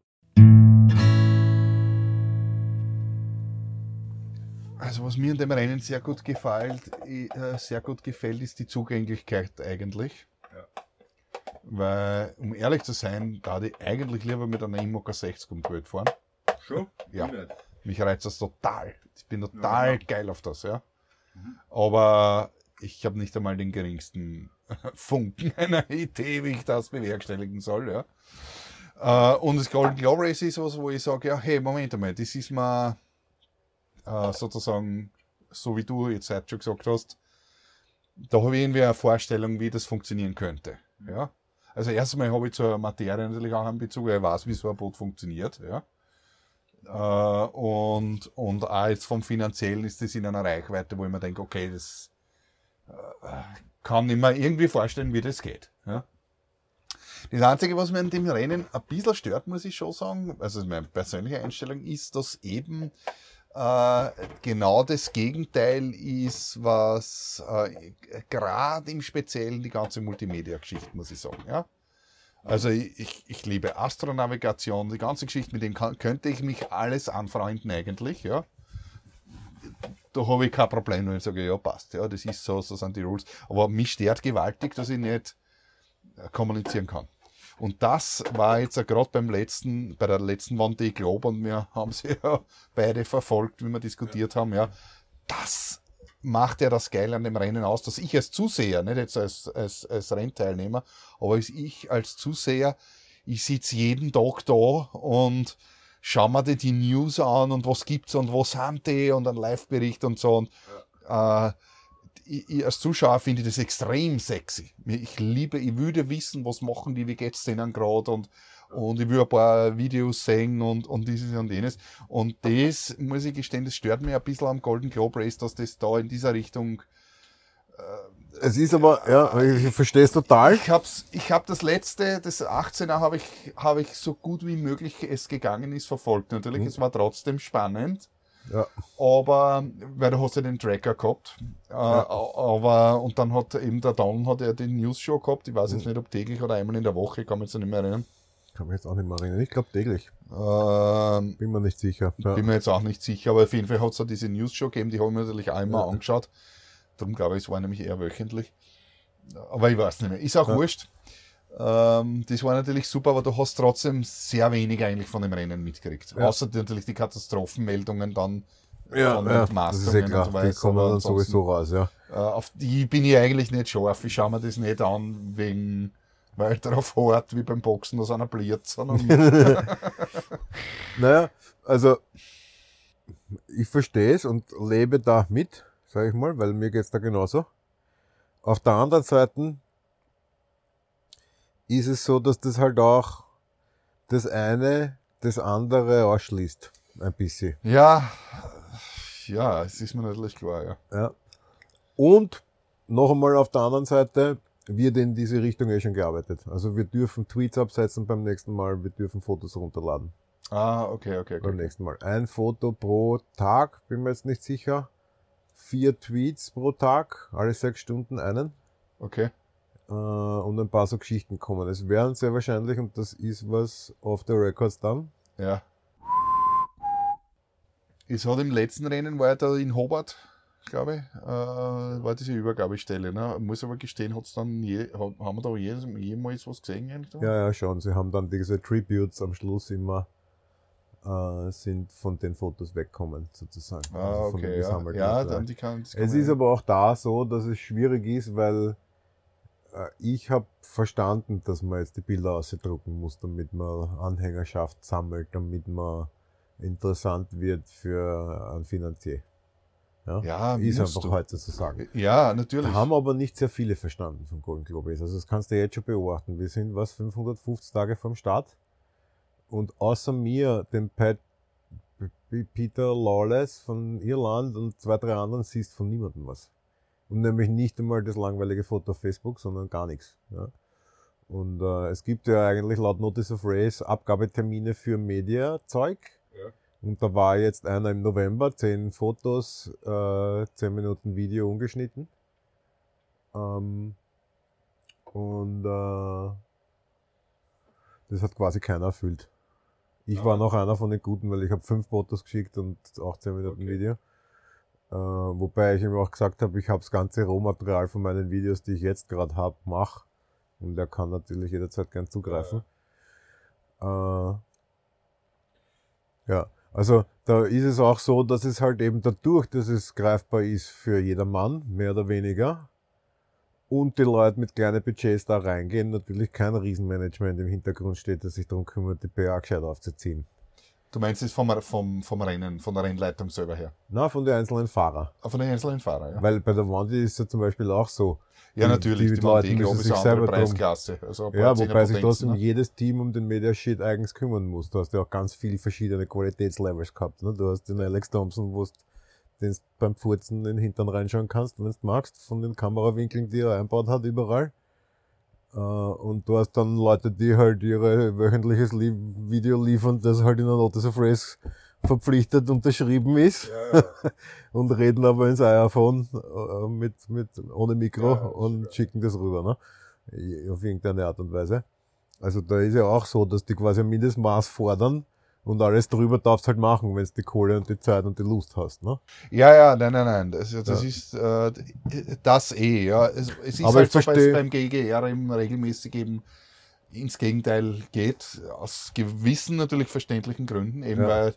Also was mir in dem Rennen sehr gut gefällt, äh, sehr gut gefällt, ist die Zugänglichkeit eigentlich. Weil, um ehrlich zu sein, da ich eigentlich lieber mit einer Immoka 60 um die Welt fahren. Schon? Ja. Mich reizt das total. Ich bin total ja, geil auf das, ja. Mhm. Aber ich habe nicht einmal den geringsten Funken einer Idee, wie ich das bewerkstelligen soll, ja. Uh, und das Golden Globe Race ist was, wo ich sage, ja, hey, Moment einmal, das ist mal uh, sozusagen, so wie du jetzt schon gesagt hast, da habe ich irgendwie eine Vorstellung, wie das funktionieren könnte. Ja? Also erstmal habe ich zur Materie natürlich auch einen Bezug, weil ich weiß, wie so ein Boot funktioniert. Ja? Äh, und, und auch jetzt vom Finanziellen ist das in einer Reichweite, wo ich mir denke, okay, das äh, kann ich mir irgendwie vorstellen, wie das geht. Ja? Das Einzige, was mir in dem Rennen ein bisschen stört, muss ich schon sagen, also meine persönliche Einstellung ist, dass eben äh, genau das Gegenteil ist, was äh, gerade im Speziellen die ganze Multimedia-Geschichte, muss ich sagen. Ja? Also ich, ich liebe Astronavigation, die ganze Geschichte, mit dem könnte ich mich alles anfreunden eigentlich. Ja? Da habe ich kein Problem, wenn ich sage, ja passt, ja, das ist so, so sind die Rules. Aber mich stört gewaltig, dass ich nicht äh, kommunizieren kann. Und das war jetzt gerade beim letzten, bei der letzten Wand, ich glaube, und wir haben sie ja beide verfolgt, wie wir diskutiert ja. haben, ja. Das macht ja das Geil an dem Rennen aus, dass ich als Zuseher, nicht jetzt als, als, als Rennteilnehmer, aber ich als Zuseher, ich sitze jeden Tag da und schaue mir die, die News an und was gibt's und wo sind die und ein Live-Bericht und so. Und, ja. äh, ich, ich, als Zuschauer finde ich das extrem sexy. Ich liebe, ich würde wissen, was machen die, wie geht's denen gerade und, und ich will ein paar Videos sehen und, und dieses und jenes. Und das, muss ich gestehen, das stört mich ein bisschen am Golden Globe Race, dass das da in dieser Richtung äh, es ist aber, ja, ich verstehe es total. Ich hab's, ich hab das letzte, das 18er habe ich, habe ich so gut wie möglich es gegangen ist verfolgt. Natürlich, mhm. es war trotzdem spannend. Ja. Aber, weil du hast ja den Tracker gehabt. Äh, ja. Aber, und dann hat eben der Don hat ja die News Show gehabt. Ich weiß jetzt mhm. nicht, ob täglich oder einmal in der Woche, ich kann mich jetzt nicht mehr erinnern. Kann mich jetzt auch nicht mehr erinnern. Ich glaube täglich. Ähm, bin mir nicht sicher. Ja. Bin mir jetzt auch nicht sicher, aber auf jeden Fall hat es ja diese News Show gegeben, die habe ich mir natürlich immer ja. angeschaut. Darum glaube ich, es war nämlich eher wöchentlich. Aber ich weiß nicht mehr. Ist auch wurscht. Ähm, das war natürlich super, aber du hast trotzdem sehr wenig eigentlich von dem Rennen mitgekriegt. Ja. Außer natürlich die Katastrophenmeldungen dann ja, von ja, das ist eh klar. Die kommen dann sowieso raus, ja. Äh, auf die bin ich eigentlich nicht scharf. Ich schaue mir das nicht an, wegen, weil darauf hart wie beim Boxen aus einer Blitz. naja, also ich verstehe es und lebe da mit, sage ich mal, weil mir geht's da genauso. Auf der anderen Seite ist es so, dass das halt auch das eine das andere ausschließt. Ein bisschen. Ja, ja, es ist mir natürlich klar, ja. ja. Und noch einmal auf der anderen Seite wird in diese Richtung eh schon gearbeitet. Also wir dürfen Tweets absetzen beim nächsten Mal, wir dürfen Fotos runterladen. Ah, okay, okay, okay. Beim nächsten Mal. Ein Foto pro Tag, bin mir jetzt nicht sicher. Vier Tweets pro Tag, alle sechs Stunden einen. Okay äh, und ein paar so Geschichten kommen. Es werden sehr wahrscheinlich, und das ist was auf der Records dann. Ja. Es hat im letzten Rennen, war er da in Hobart, glaube ich, äh, war diese Übergabestelle. Ne? Muss aber gestehen, hat's dann je, haben wir da je, jemals was gesehen? Eigentlich? Ja, ja, schon. Sie haben dann diese Tributes am Schluss immer äh, sind von den Fotos wegkommen, sozusagen. Ah, also okay, ja. ja dann die kann, es ist aber auch da so, dass es schwierig ist, weil äh, ich habe verstanden, dass man jetzt die Bilder ausdrucken muss, damit man Anhängerschaft sammelt, damit man interessant wird für einen Finanzier. Ja, ja ist einfach du. heute zu sagen. Ja, natürlich. Haben aber nicht sehr viele verstanden vom Golden Globe Also das kannst du jetzt schon beobachten. Wir sind was 550 Tage vom Start und außer mir, dem Pat, Peter Lawless von Irland und zwei, drei anderen siehst von niemandem was. Und nämlich nicht einmal das langweilige Foto auf Facebook, sondern gar nichts. Ja. Und äh, es gibt ja eigentlich laut Notice of Race Abgabetermine für Media-Zeug. Ja. Und da war jetzt einer im November, zehn Fotos, äh, zehn Minuten Video ungeschnitten. Ähm, und äh, das hat quasi keiner erfüllt. Ich ah. war noch einer von den Guten, weil ich habe fünf Fotos geschickt und auch zehn Minuten okay. Video. Äh, wobei ich ihm auch gesagt habe, ich habe das ganze Rohmaterial von meinen Videos, die ich jetzt gerade habe, mach. Und er kann natürlich jederzeit gern zugreifen. Ja. Äh, ja, also da ist es auch so, dass es halt eben dadurch, dass es greifbar ist für jedermann, mehr oder weniger, und die Leute mit kleinen Budgets da reingehen, natürlich kein Riesenmanagement im Hintergrund steht, das sich darum kümmert, die PA gescheit aufzuziehen. Du meinst es vom, vom, vom Rennen, von der Rennleitung selber her? Na, von den einzelnen Fahrern. Ah, von den einzelnen Fahrern, ja. Weil bei der Wandi ist es ja zum Beispiel auch so. Ja, natürlich. Die, die, Leute müssen sich selber Preisklasse. Also ja, wobei sich trotzdem ne? jedes Team um den Media-Shit eigens kümmern muss. Du hast ja auch ganz viele verschiedene Qualitätslevels gehabt. Ne? Du hast den Alex Thompson, wo du beim Furzen in den Hintern reinschauen kannst, wenn du magst, von den Kamerawinkeln, die er einbaut hat, überall. Äh, und du hast dann Leute, die halt ihre wöchentliches Video liefern, das halt in der Notice of Race verpflichtet unterschrieben ist ja, ja. und reden aber ins iPhone äh, mit, mit, ohne Mikro ja, und schicken das rüber, ne? Auf irgendeine Art und Weise. Also da ist ja auch so, dass die quasi ein Mindestmaß fordern, und alles drüber darfst halt machen, wenn du die Kohle und die Zeit und die Lust hast, ne? Ja, ja, nein, nein, nein. Das, das ja. ist äh, das eh, ja. Es, es ist Aber halt so, weil es beim GGR eben regelmäßig eben ins Gegenteil geht, aus gewissen natürlich verständlichen Gründen, eben ja. weil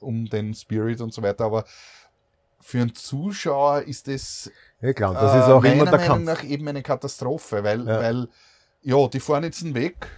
um den Spirit und so weiter, aber für einen Zuschauer ist das, ja, klar, das ist auch äh, immer meiner der Meinung Kampf. nach eben eine Katastrophe, weil, Ja. weil ja, die fahren jetzt weg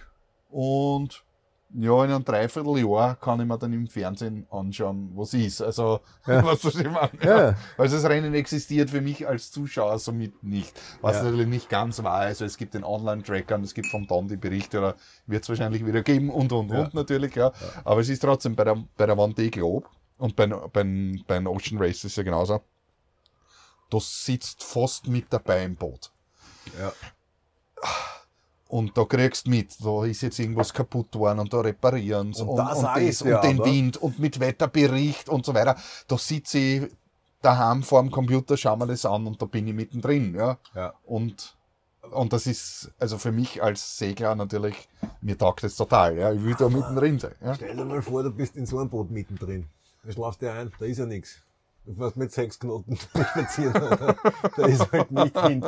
und ja, in einem Dreivierteljahr kann ich mir dann im Fernsehen anschauen, was ist. Also, Ja. was ich meine. Ja. Weil das Rennen existiert für mich als Zuschauer somit nicht. Was Ja. natürlich nicht ganz wahr ist. Also es gibt den Online-Tracker und es gibt vom Don die Berichte, oder wird es wahrscheinlich wieder geben und und Ja. und natürlich, ja. Aber es ist trotzdem bei der, bei der Vendée Globe und bei, bei, bei den Ocean Race ist es ja genauso. Du sitzt fast mit dabei im Boot. Ja. Und da kriegst mit, da ist jetzt irgendwas kaputt worden und da reparieren sie Und und, da und, das ja und den. Wind und mit Wetterbericht und so weiter. Da sitze ich daheim vor dem Computer, schau mir das an und da bin ich mittendrin. Ja. Ja. Und, und das ist, also für mich als Segler natürlich, mir taugt das total. Ja. Ich will da mittendrin sein. Ja. Stell dir mal vor, du bist in so einem Boot mittendrin. Da schlafst du ein, da ist ja nichts. Fährst mit sechs Knoten spazieren. da ist halt nicht hinten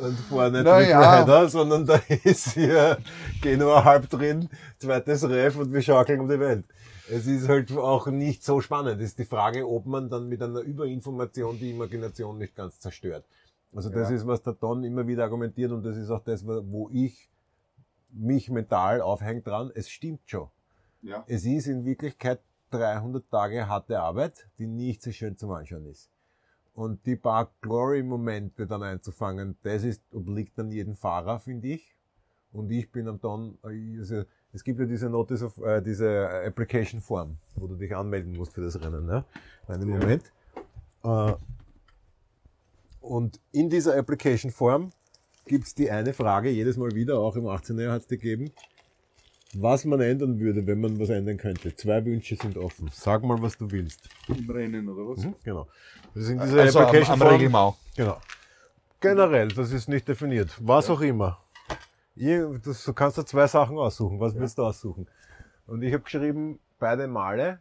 und vorne Na Triple ja. Header, sondern da ist hier Genua halb drin, zweites Ref und wir schaukeln um die Welt. Es ist halt auch nicht so spannend. Es ist die Frage, ob man dann mit einer Überinformation die Imagination nicht ganz zerstört. Also das Ja. ist, was der Don immer wieder argumentiert und das ist auch das, wo ich mich mental aufhängt dran. Es stimmt schon. Ja. Es ist in Wirklichkeit 300 Tage harte Arbeit, die nicht so schön zum Anschauen ist. Und die paar Glory-Momente dann einzufangen, das ist, obliegt dann jedem Fahrer, finde ich. Und ich bin am Don, also, es gibt ja diese Notice of, äh, diese Application Form, wo du dich anmelden musst für das Rennen, ne? Einen Ja. Moment. Äh, und in dieser Application Form gibt's die eine Frage, jedes Mal wieder, auch im 18. Jahr hat's die gegeben, was man ändern würde, wenn man was ändern könnte. Zwei Wünsche sind offen. Sag mal, was du willst. Im Rennen oder was? Genau. Das ist in dieser Also am, Application am Form. Regelmau. Genau. Generell, das ist nicht definiert. Was auch immer. Ihr, das, du kannst da zwei Sachen aussuchen. Was willst du aussuchen? Und ich habe geschrieben, beide Male.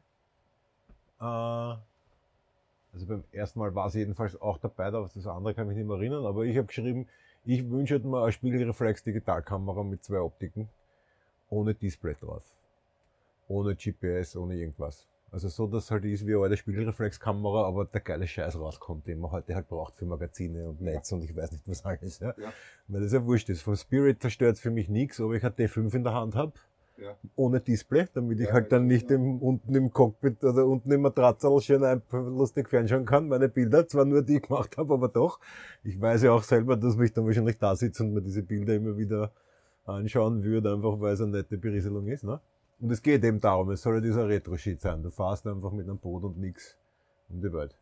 Äh, also beim ersten Mal war es jedenfalls auch dabei, aber das andere kann ich mich nicht mehr erinnern. Aber ich habe geschrieben, ich wünsche mir eine Spiegelreflex-Digitalkamera mit zwei Optiken. Ohne Display drauf. Ohne GPS, ohne irgendwas. Also so, dass halt ist wie eine Spiegelreflexkamera, aber der geile Scheiß rauskommt, den man heute halt braucht für Magazine und Netz und ich weiß nicht was alles. Ja. Ja. Weil das ja wurscht ist. Vom Spirit zerstört für mich nichts, ob ich eine D5 in der Hand habe, Ja. ohne Display, damit ich Ja, halt dann ja, nicht ja. im, unten im Cockpit oder unten im Matratzerl schön ein, lustig fernschauen kann. Meine Bilder, zwar nur die ich gemacht habe, aber doch. Ich weiß ja auch selber, dass ich dann wahrscheinlich da sitze und mir diese Bilder immer wieder anschauen würde, einfach weil es eine nette Berieselung ist. Ne? Und es geht eben darum, es soll ja dieser Retro-Shit sein. Du fahrst einfach mit einem Boot und nix um die Welt.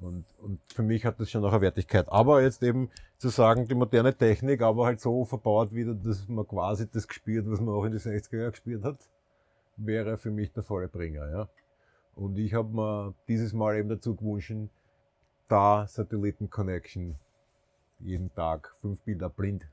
Und, und für mich hat das schon noch eine Wertigkeit. Aber jetzt eben zu sagen, die moderne Technik, aber halt so verbaut wieder, dass man quasi das gespielt, was man auch in den 60er Jahren gespielt hat, wäre für mich der volle Bringer. Ja? Und ich habe mir dieses Mal eben dazu gewünscht, da Satelliten-Connection jeden Tag, fünf Bilder blind.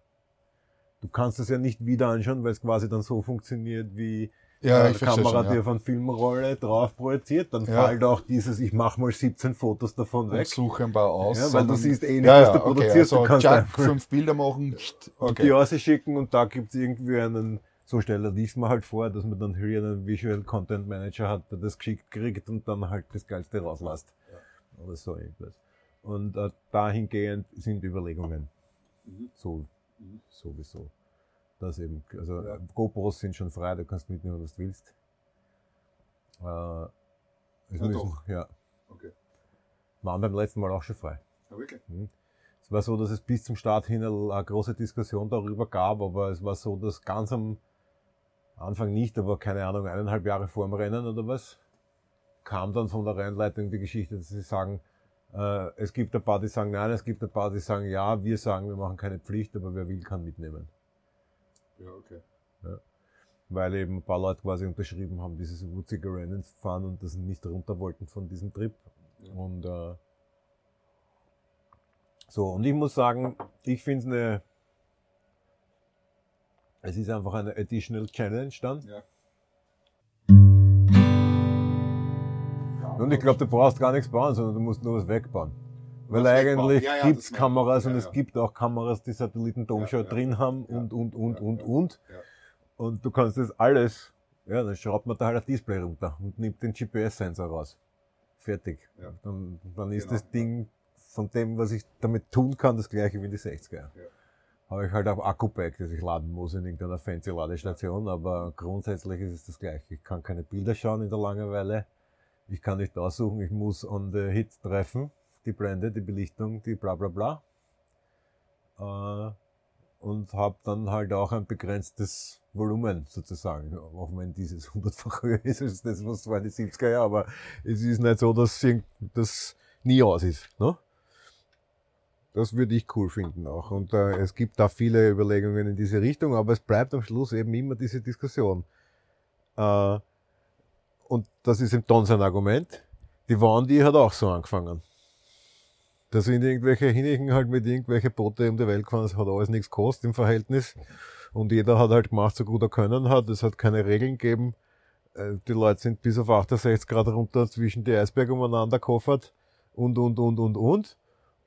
Du kannst es ja nicht wieder anschauen, weil es quasi dann so funktioniert wie Ja, eine ich Kamera, schon, die ja. auf eine Filmrolle drauf projiziert. Dann Ja. fällt auch dieses, ich mache mal 17 Fotos davon Und weg. suche ein paar aus. Ja, weil du siehst eh nicht, ja, was ja, du okay, produzierst. Also du kannst Jack, einfach fünf Bilder machen. und die rausschicken und da gibt's irgendwie einen, so stell dir dies mal halt vor, dass man dann hier einen Visual Content Manager hat, der das geschickt kriegt und dann halt das Geilste rauslässt. Oder so irgendwas. Und äh, dahingehend sind Überlegungen. Mhm. So, Mhm. sowieso. Das eben, also Ja. GoPros sind schon frei, du kannst mitnehmen, was du willst. Äh, es Na müssen, doch. ja, Okay. waren beim letzten Mal auch schon frei. Ja, wirklich. Es war so, dass es bis zum Start hin eine, große Diskussion darüber gab, aber es war so, dass ganz am Anfang nicht, aber keine Ahnung, eineinhalb Jahre vor dem Rennen oder was, kam dann von der Rennleitung die Geschichte, dass sie sagen, äh, es gibt ein paar, die sagen nein, es gibt ein paar, die sagen ja, wir sagen, wir machen keine Pflicht, aber wer will, kann mitnehmen. Ja, okay. Weil eben ein paar Leute quasi unterschrieben haben, dieses wutzige Rennen zu fahren und das nicht runter wollten von diesem Trip. Ja. Und äh, so, und ich muss sagen, ich finde es eine. Es ist einfach eine Additional Challenge dann. Ja. Und ich glaube, du brauchst gar nichts bauen, sondern du musst nur was wegbauen. Weil Was eigentlich Ja, ja, gibt's. Kameras und es gibt auch Kameras, die Satellitendomschau Ja, ja, drin haben und, und, und, und, und. Und du kannst das alles, ja, dann schraubt man da halt ein Display runter und nimmt den GPS-Sensor raus. Fertig. Dann, dann ist genau. das Ding von dem, was ich damit tun kann, das gleiche wie in die 60er. Ja. Habe ich halt auch Akku-Pack, das ich laden muss in irgendeiner fancy Ladestation, aber grundsätzlich ist es das gleiche. Ich kann keine Bilder schauen in der Langeweile. Ich kann nicht aussuchen, ich muss on the hit treffen, die Blende, die Belichtung, die bla bla bla. Äh, und habe dann halt auch ein begrenztes Volumen sozusagen, auch wenn dieses hundertfach höher ist als das, was war die 70er Jahre, aber es ist nicht so, dass das nie aus ist. Ne? Das würde ich cool finden auch. Und äh, es gibt da viele Überlegungen in diese Richtung, aber es bleibt am Schluss eben immer diese Diskussion. Äh, und das ist im Ton sein Argument. Die Wandy hat auch so angefangen. Da sind irgendwelche Hinigen halt mit irgendwelche Boote um die Welt gefahren, es hat alles nichts gekostet im Verhältnis. Und jeder hat halt gemacht, so gut er können hat. Es hat keine Regeln gegeben. Äh, die Leute sind bis auf 68 Grad runter zwischen die Eisberge umeinander koffert und, und, und, und, und.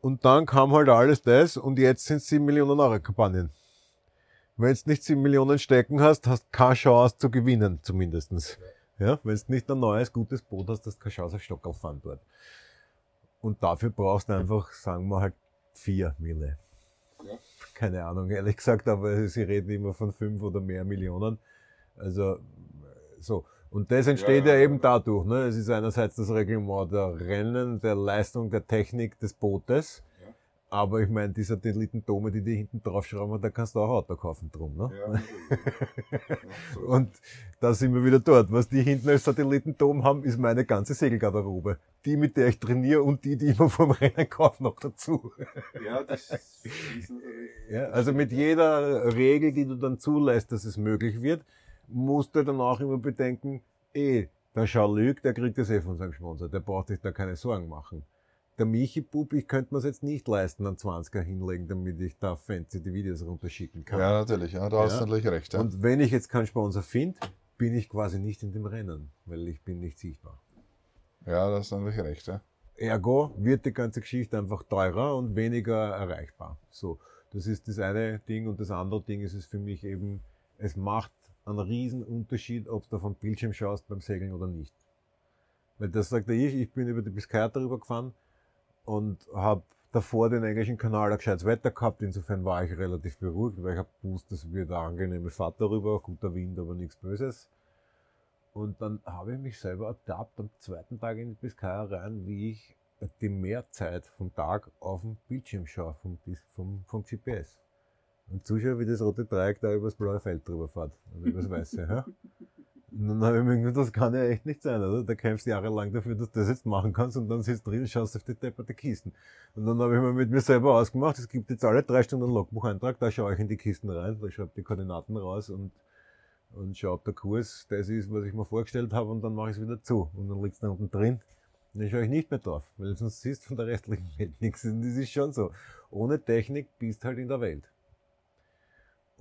Und dann kam halt alles das und jetzt sind 7 Millionen Euro Kampagnen. Wenn du nicht 7 Millionen stecken hast, hast keine Chance zu gewinnen, zumindestens. Ja, wenn du nicht ein neues, gutes Boot hast, hast du keine Chance auf Stockerl fahren dort. Und dafür brauchst du einfach, sagen wir halt, 4 Mille. Ja. Keine Ahnung, ehrlich gesagt, aber sie reden immer von 5 oder mehr Millionen. Also, so. Und das entsteht ja, ja, ja eben dadurch. Ne? Es ist einerseits das Reglement der Rennen, der Leistung, der Technik des Bootes. Aber ich meine, die Satellitentome, die die hinten draufschrauben, da kannst du auch Auto kaufen drum. Ne? Ja, so Und da sind wir wieder dort. Was die hinten als Satellitentom haben, ist meine ganze Segelgarderobe. Die, mit der ich trainiere und die, die ich mir vom Rennen kaufe, noch dazu. Ja, das ist ja, Also mit jeder Regel, die du dann zulässt, dass es möglich wird, musst du dann auch immer bedenken, eh, der Jean-Luc, der kriegt das eh von seinem Sponsor, der braucht sich da keine Sorgen machen. Der Michi-Bub, ich könnte mir es jetzt nicht leisten, einen 20er hinlegen, damit ich da fancy die Videos runterschicken kann. Ja, natürlich, ja, da ja. hast du natürlich recht. Ja. Und wenn ich jetzt keinen Sponsor finde, bin ich quasi nicht in dem Rennen, weil ich bin nicht sichtbar. Ja, da hast du natürlich recht, ja. Ergo wird die ganze Geschichte einfach teurer und weniger erreichbar. So, das ist das eine Ding und das andere Ding ist es für mich eben, es macht einen riesen Unterschied, ob du vom Bildschirm schaust beim Segeln oder nicht. Weil das sagte ich, ich bin über die Biskaya darüber gefahren und habe davor den englischen Kanal ein gescheites Wetter gehabt. Insofern war ich relativ beruhigt, weil ich habe gewusst, das wird eine angenehme Fahrt darüber, guter Wind, aber nichts Böses. Und dann habe ich mich selber ertappt am zweiten Tag in die Biskaya rein, wie ich die Mehrzeit vom Tag auf dem Bildschirm schaue, vom, vom, vom GPS und zuschaue, wie das rote Dreieck da übers blaue Feld drüber fährt. Und übers weiße. ja? Und dann habe ich mir gedacht, das kann ja echt nicht sein, oder? Da kämpfst du jahrelang dafür, dass du das jetzt machen kannst und dann sitzt drin schaust auf die depperte Kisten. Und dann habe ich mir mit mir selber ausgemacht, es gibt jetzt alle drei Stunden einen Logbucheintrag, da schaue ich in die Kisten rein, da schreibe die Koordinaten raus und, und schaue, ob der Kurs das ist, was ich mir vorgestellt habe und dann mache ich es wieder zu. Und dann liegt es da unten drin. Und dann schaue ich nicht mehr drauf, weil sonst siehst du von der restlichen Welt nichts. Und das ist schon so. Ohne Technik bist du halt in der Welt.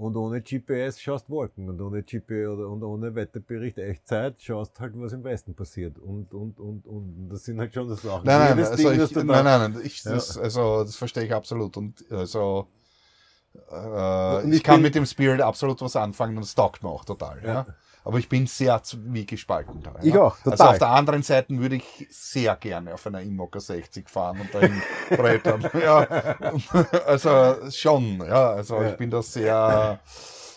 Und ohne GPS schaust Wolken und ohne GPS oder und ohne Wetterbericht Echtzeit schaust halt, was im Westen passiert. Und, und, und, und das sind halt schon so Sachen. Nein, nein, also Ding, ich, nein, nein, nein, ich, ja. das, also, das verstehe ich absolut. Und, also, äh, ich, ich kann mit dem Spirit absolut was anfangen und es taugt mir auch total. Ja. ja aber ich bin sehr wie gespalten da. Ich auch, total. Also auf der anderen Seite würde ich sehr gerne auf einer Immoka 60 fahren und dahin brettern. ja, also schon, ja, also ja. ich bin da sehr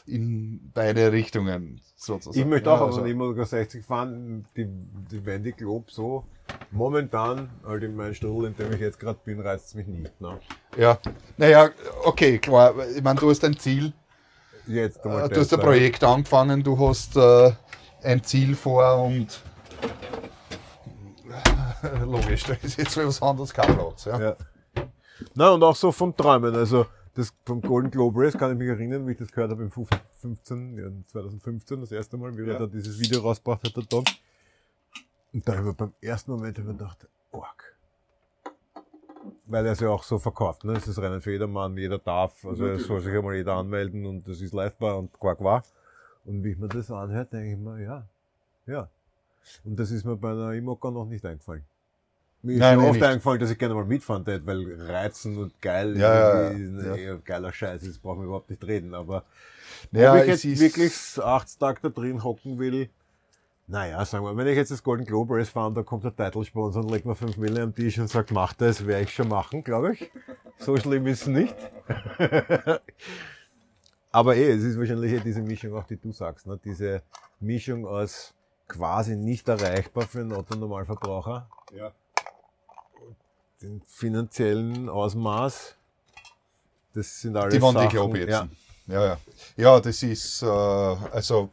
in beide Richtungen sozusagen. Ich möchte auch ja, also. auf einer Immoka 60 fahren, die, die Wendy Globe so momentan, halt in meinem Strudel, in dem ich jetzt gerade bin, reizt es mich nicht. Ne? Ja, naja, okay, klar. Ich meine, du hast ein Ziel, jetzt äh, Du hast ein Projekt angefangen, du hast äh, ein Ziel vor und logisch, da ist jetzt was anderes kein Platz. Ja. ja. Na, und auch so vom Träumen. Also das vom Golden Globe Race kann ich mich erinnern, wie ich das gehört habe im 15, ja, 2015, das erste Mal, wie ja. er da dieses Video rausgebracht hat, der Tom. Und da habe ich beim ersten Moment gedacht, org weil er es ja auch so verkauft. Ne? Es ist rein für jedermann, jeder darf, also es soll sich einmal jeder anmelden und das ist leistbar und quack war. Und wie ich mir das anhört, denke ich mir, ja, ja. Und das ist mir bei einer Imoca noch nicht eingefallen. Mir ist Nein, oft nicht. eingefallen, dass ich gerne mal mitfahren hätte, weil reizen und geil ja, ja, ja. geiler Scheiß ist, brauchen wir überhaupt nicht reden. Aber ja, ob ich jetzt wirklich 80 Tage da drin hocken will, Naja, sagen wir, wenn ich jetzt das Golden Globe Race fahre und da kommt der Title-Sponsor und legt mir 5 Mille am Tisch und sagt, mach das, werde ich schon machen, glaube ich. So schlimm ist es nicht. Aber eh, es ist wahrscheinlich eh diese Mischung, auch die du sagst, ne? diese Mischung aus quasi nicht erreichbar für einen Otto-Normalverbraucher. Ja. Den finanziellen Ausmaß, das sind alles Die Sachen, dich abjetzen. ja. Ja, ja. Ja, das ist, äh, also,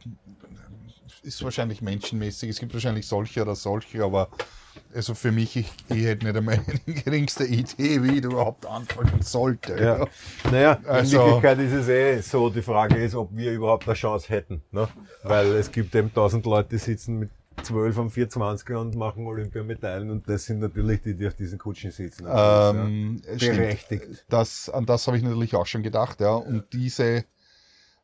ist wahrscheinlich menschenmäßig. Es gibt wahrscheinlich solche oder solche, aber also für mich, ich, ich hätte nicht einmal die geringste Idee, wie ich überhaupt anfangen sollte. Ja. Naja, Also- in Wirklichkeit ist es eh so, die Frage ist, ob wir überhaupt eine Chance hätten. Ne? Weil es gibt eben tausend Leute, die sitzen mit 12 am 420er und machen Olympiamedaillen und das sind natürlich die, die auf diesen Kutschen sitzen. Also Ähm, ja, berechtigt. Das, an das habe ich natürlich auch schon gedacht, ja. Und diese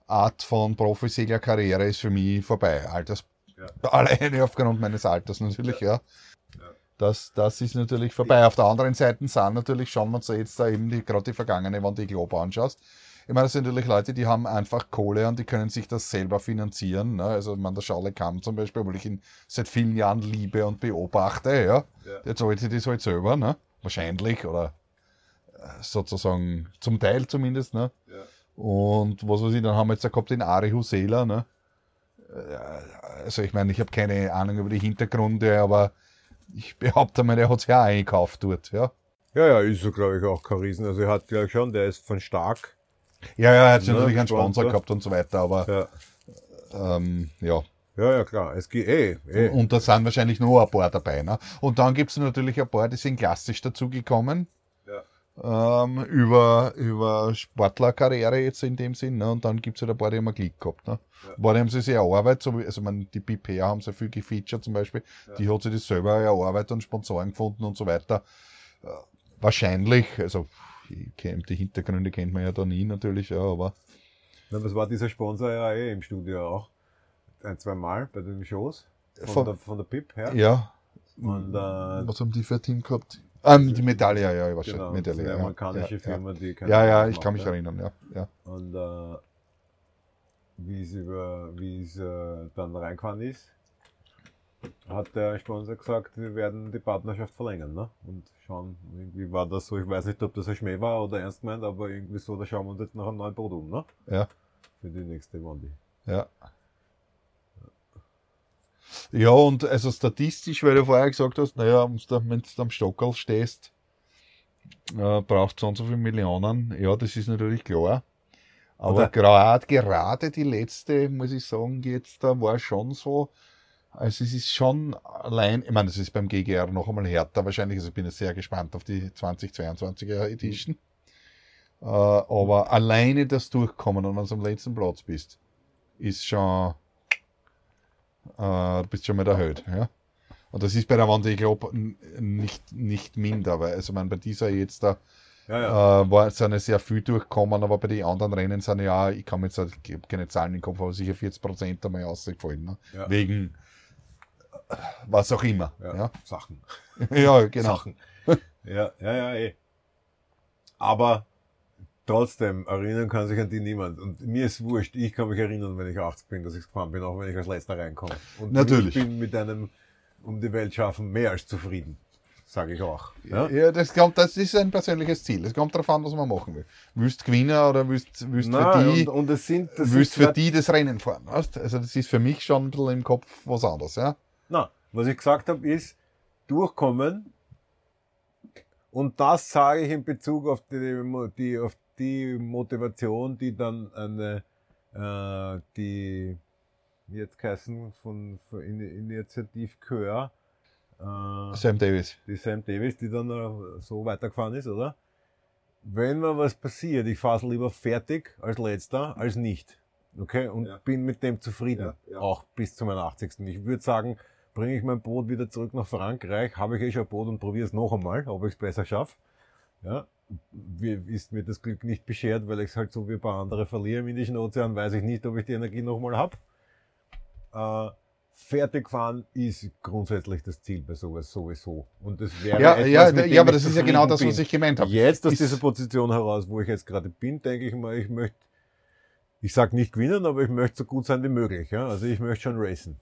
Art von Profiseglerkarriere ist für mich vorbei. Alters, Alleine aufgrund meines Alters natürlich, ja. Das, das ist natürlich vorbei. Auf der anderen Seite sind natürlich, schauen wir uns jetzt da eben die, gerade die vergangene, wenn du die Globe anschaust. Ich meine, das sind natürlich Leute, die haben einfach Kohle und die können sich das selber finanzieren. Ne? Also, man, der Charles Kamm zum Beispiel, obwohl ich ihn seit vielen Jahren liebe und beobachte, ja. Der zahlt sich das halt selber, ne? Wahrscheinlich, oder äh, sozusagen zum Teil zumindest, ne? Und was weiß ich, dann haben wir jetzt da gehabt den Ari Husela, ne? Äh, Also ich meine, ich habe keine Ahnung über die Hintergründe, aber ich behaupte mal, der hat sich auch eingekauft dort, ja. Ja, ja, ist so, glaube ich, auch kein Riesen. Also er hat, glaube ich, schon, der ist von stark. Ja, ja, er hat Ja, natürlich einen Sponsor. Sponsor gehabt und so weiter, aber Ja, ähm, ja. ja, ja klar. Es geht eh. eh. Und da sind wahrscheinlich noch ein paar dabei. Ne? Und dann gibt es natürlich ein paar, die sind klassisch dazugekommen. Ähm, über, über Sportlerkarriere jetzt in dem Sinn. Ne? Und dann gibt es halt ein paar, die haben wir Glück gehabt. Ne? Ein paar, die haben sie sich erarbeitet, so wie, also man, die BPR haben sie viel gefeatured zum Beispiel. Die hat sich das selber erarbeitet und Sponsoren gefunden und so weiter. Äh, wahrscheinlich, also die Hintergründe kennt man ja da nie natürlich, ja, aber Na, was war dieser Sponsor ja eh im Studio auch? Ein, zwei Mal bei den Shows. Von, Von- der, von der PIP her. ja. Und, äh, Was haben die für ein Team gehabt? Ähm, die Medaille, ja, ja, wahrscheinlich. genau, Medaille, eine ja, amerikanische ja, Firma, die keine Ja, ja, ich kann mich macht, ja. erinnern, ja. ja. Und äh, wie es über, wie es äh, dann reingefahren ist, hat der Sponsor gesagt, wir werden die Partnerschaft verlängern, ne? Und schauen, irgendwie war das so, ich weiß nicht, ob das ein Schmäh war oder ernst gemeint, aber irgendwie so, da schauen wir uns jetzt nach einem neuen Produkt um, ne? Ja. Für die nächste Wondi. Ja. Ja, und also statistisch, weil du vorher gesagt hast, naja, wenn du am Stockerl stehst, äh, brauchst du so und so viele Millionen. Ja, das ist natürlich klar. Aber gerade, gerade die letzte, muss ich sagen, jetzt da war schon so, also es ist schon allein, ich meine, das ist beim GGR noch einmal härter wahrscheinlich, also ich bin jetzt sehr gespannt auf die 2022er Edition. Äh, aber alleine das Durchkommen und wenn du am letzten Platz bist, ist schon, äh, du bist schon mal erhöht. Ja? Und das ist bei der Wand, ich glaube, nicht, nicht minder, weil also man bei dieser jetzt da Ja, ja. äh, war, sind ja sehr viel durchgekommen, aber bei den anderen Rennen sind ja, ich kann mir jetzt halt, ich hab keine Zahlen im Kopf, aber sicher 40% einmal ausgefallen. Ne? Ja. Wegen was auch immer. ja. Ja, Sachen. ja. genau. Sachen. ja, ja, ja, eh. Aber trotzdem erinnern kann sich an die niemand. Und mir ist wurscht, ich kann mich erinnern, wenn ich 80 bin, dass ich gefahren bin, auch wenn ich als letzter reinkomme. Und Natürlich. ich bin mit einem um die Welt schaffen mehr als zufrieden. Sage ich auch. Ja? Ja, das, kommt, das ist ein persönliches Ziel. Es kommt darauf an, was man machen will. Willst gewinnen oder willst, willst für Nein, die, und, und es sind, das willst für die das Rennen fahren. Weißt? Also das ist für mich schon ein bisschen im Kopf was anderes. Ja? Na, was ich gesagt habe, ist durchkommen. Und das sage ich in Bezug auf die, die, auf die Motivation, die dann eine, äh, die, jetzt heißen, von, von In- Initiativ Chör, äh, Sam Davis. die Sam Davis, die dann äh, so weitergefahren ist, oder? Wenn mir was passiert, ich fahre lieber fertig als letzter, als nicht. Okay? Und Ja. bin mit dem zufrieden. Ja, ja. Auch bis zu meinem 80. Ich würde sagen, bringe ich mein Boot wieder zurück nach Frankreich, habe ich eh schon ein Boot und probiere es noch einmal, ob ich es besser schaffe. Ja. Ist mir das Glück nicht beschert, weil ich es halt so wie ein paar andere verliere im Indischen Ozean, weiß ich nicht, ob ich die Energie nochmal habe. Äh, fertig fahren ist grundsätzlich das Ziel bei sowas sowieso. Und das wäre Ja, etwas, ja, ja, aber das ist ja genau das, was ich gemeint habe. Jetzt aus dieser Position heraus, wo ich jetzt gerade bin, denke ich mal, ich möchte, ich sag nicht gewinnen, aber ich möchte so gut sein wie möglich. Ja? Also ich möchte schon racen.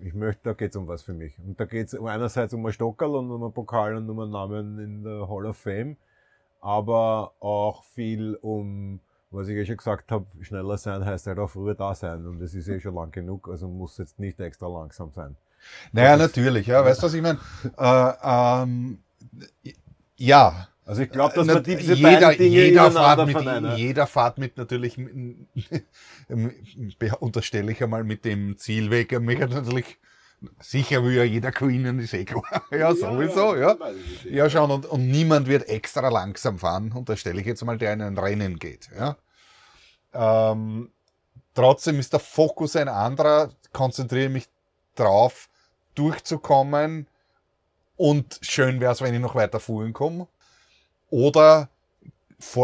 Ich möchte, da geht's um was für mich. Und da geht's einerseits um ein Stockerl und um einen Pokal und um einen Namen in der Hall of Fame, aber auch viel um, was ich ja schon gesagt habe, schneller sein heißt halt auch früher da sein. Und das ist eh schon lang genug, also muss jetzt nicht extra langsam sein. Naja, natürlich, ja. Weißt du, was ich meine? Äh, ähm, ja. Also ich glaube, dass man diese jeder, beiden Dinge jeder fahrt mit, jeder fahrt mit natürlich, unterstelle ich einmal mit dem Zielweg, mich natürlich, sicher will ja jeder gewinnen, ist eh klar. Ja, sowieso, ja. Ja, schon, und, und niemand wird extra langsam fahren, unterstelle ich jetzt mal, der in ein Rennen geht, ja. Ähm, trotzdem ist der Fokus ein anderer, konzentriere mich drauf, durchzukommen und schön wäre es, wenn ich noch weiter fuhren komme. Oder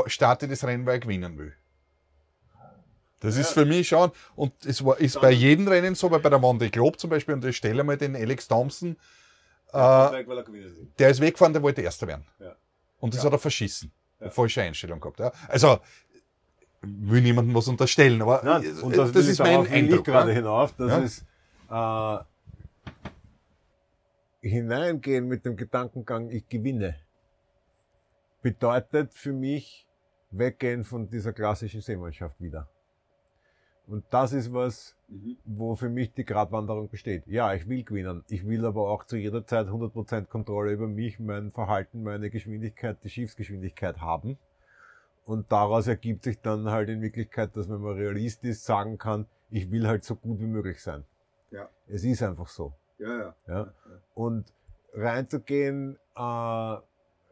starte das Rennen, weil ich gewinnen will. Das ist für mich schon, und es war, ist bei jedem Rennen so, weil bei der Monte Globe zum Beispiel, und ich stelle mal den Alex Thompson, äh, der ist weggefahren, der wollte Erster werden. Ja. Und das Ja. hat er verschissen. Eine falsche Einstellung gehabt. Ja. Also, will niemandem was unterstellen, aber Nein, äh, und das, das ist mein Eindruck. gerade ja. hinauf, Ja. es äh, hineingehen mit dem Gedankengang, ich gewinne, bedeutet für mich weggehen von dieser klassischen Seemannschaft wieder. Und das ist was, wo für mich die Gratwanderung besteht. Ja, ich will gewinnen. Ich will aber auch zu jeder Zeit 100% Kontrolle über mich, mein Verhalten, meine Geschwindigkeit, die Schiffsgeschwindigkeit haben. Und daraus ergibt sich dann halt in Wirklichkeit, dass wenn man realistisch sagen kann, ich will halt so gut wie möglich sein. Ja. Es ist einfach so. Ja, ja. Ja? Und reinzugehen äh,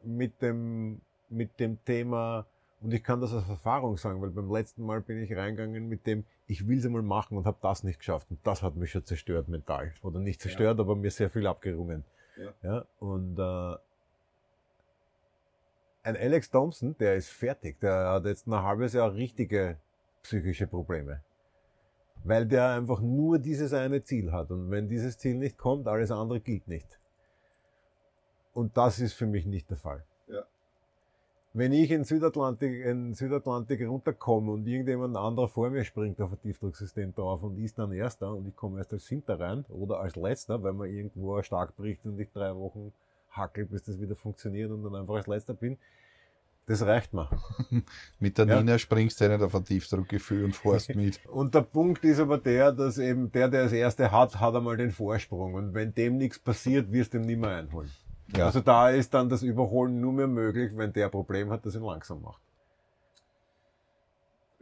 mit, dem, mit dem Thema, und ich kann das aus Erfahrung sagen, weil beim letzten Mal bin ich reingegangen mit dem, ich will es einmal machen und habe das nicht geschafft. Und das hat mich schon zerstört mental. Oder nicht zerstört, aber mir sehr viel abgerungen. Ja. Ja? Und äh, ein Alex Thompson, der ist fertig. Der hat jetzt ein halbes Jahr richtige psychische Probleme. Weil der einfach nur dieses eine Ziel hat. Und wenn dieses Ziel nicht kommt, alles andere gilt nicht. Und das ist für mich nicht der Fall. Wenn ich in Südatlantik, in Südatlantik runterkomme und irgendjemand anderer vor mir springt auf ein Tiefdrucksystem drauf und ist dann Erster und ich komme erst als Siebter rein oder als Letzter, weil man irgendwo stark bricht und ich drei Wochen hackel, bis das wieder funktioniert und dann einfach als Letzter bin, das reicht mir. Mit der Ja. Nina springst du ja nicht auf ein Tiefdruckgefühl und fährst mit. Und der Punkt ist aber der, dass eben der, der das Erste hat, hat einmal den Vorsprung. Und wenn dem nichts passiert, wirst du ihm nicht mehr einholen. Ja. Also da ist dann das Überholen nur mehr möglich, wenn der Problem hat, das ihn langsam macht.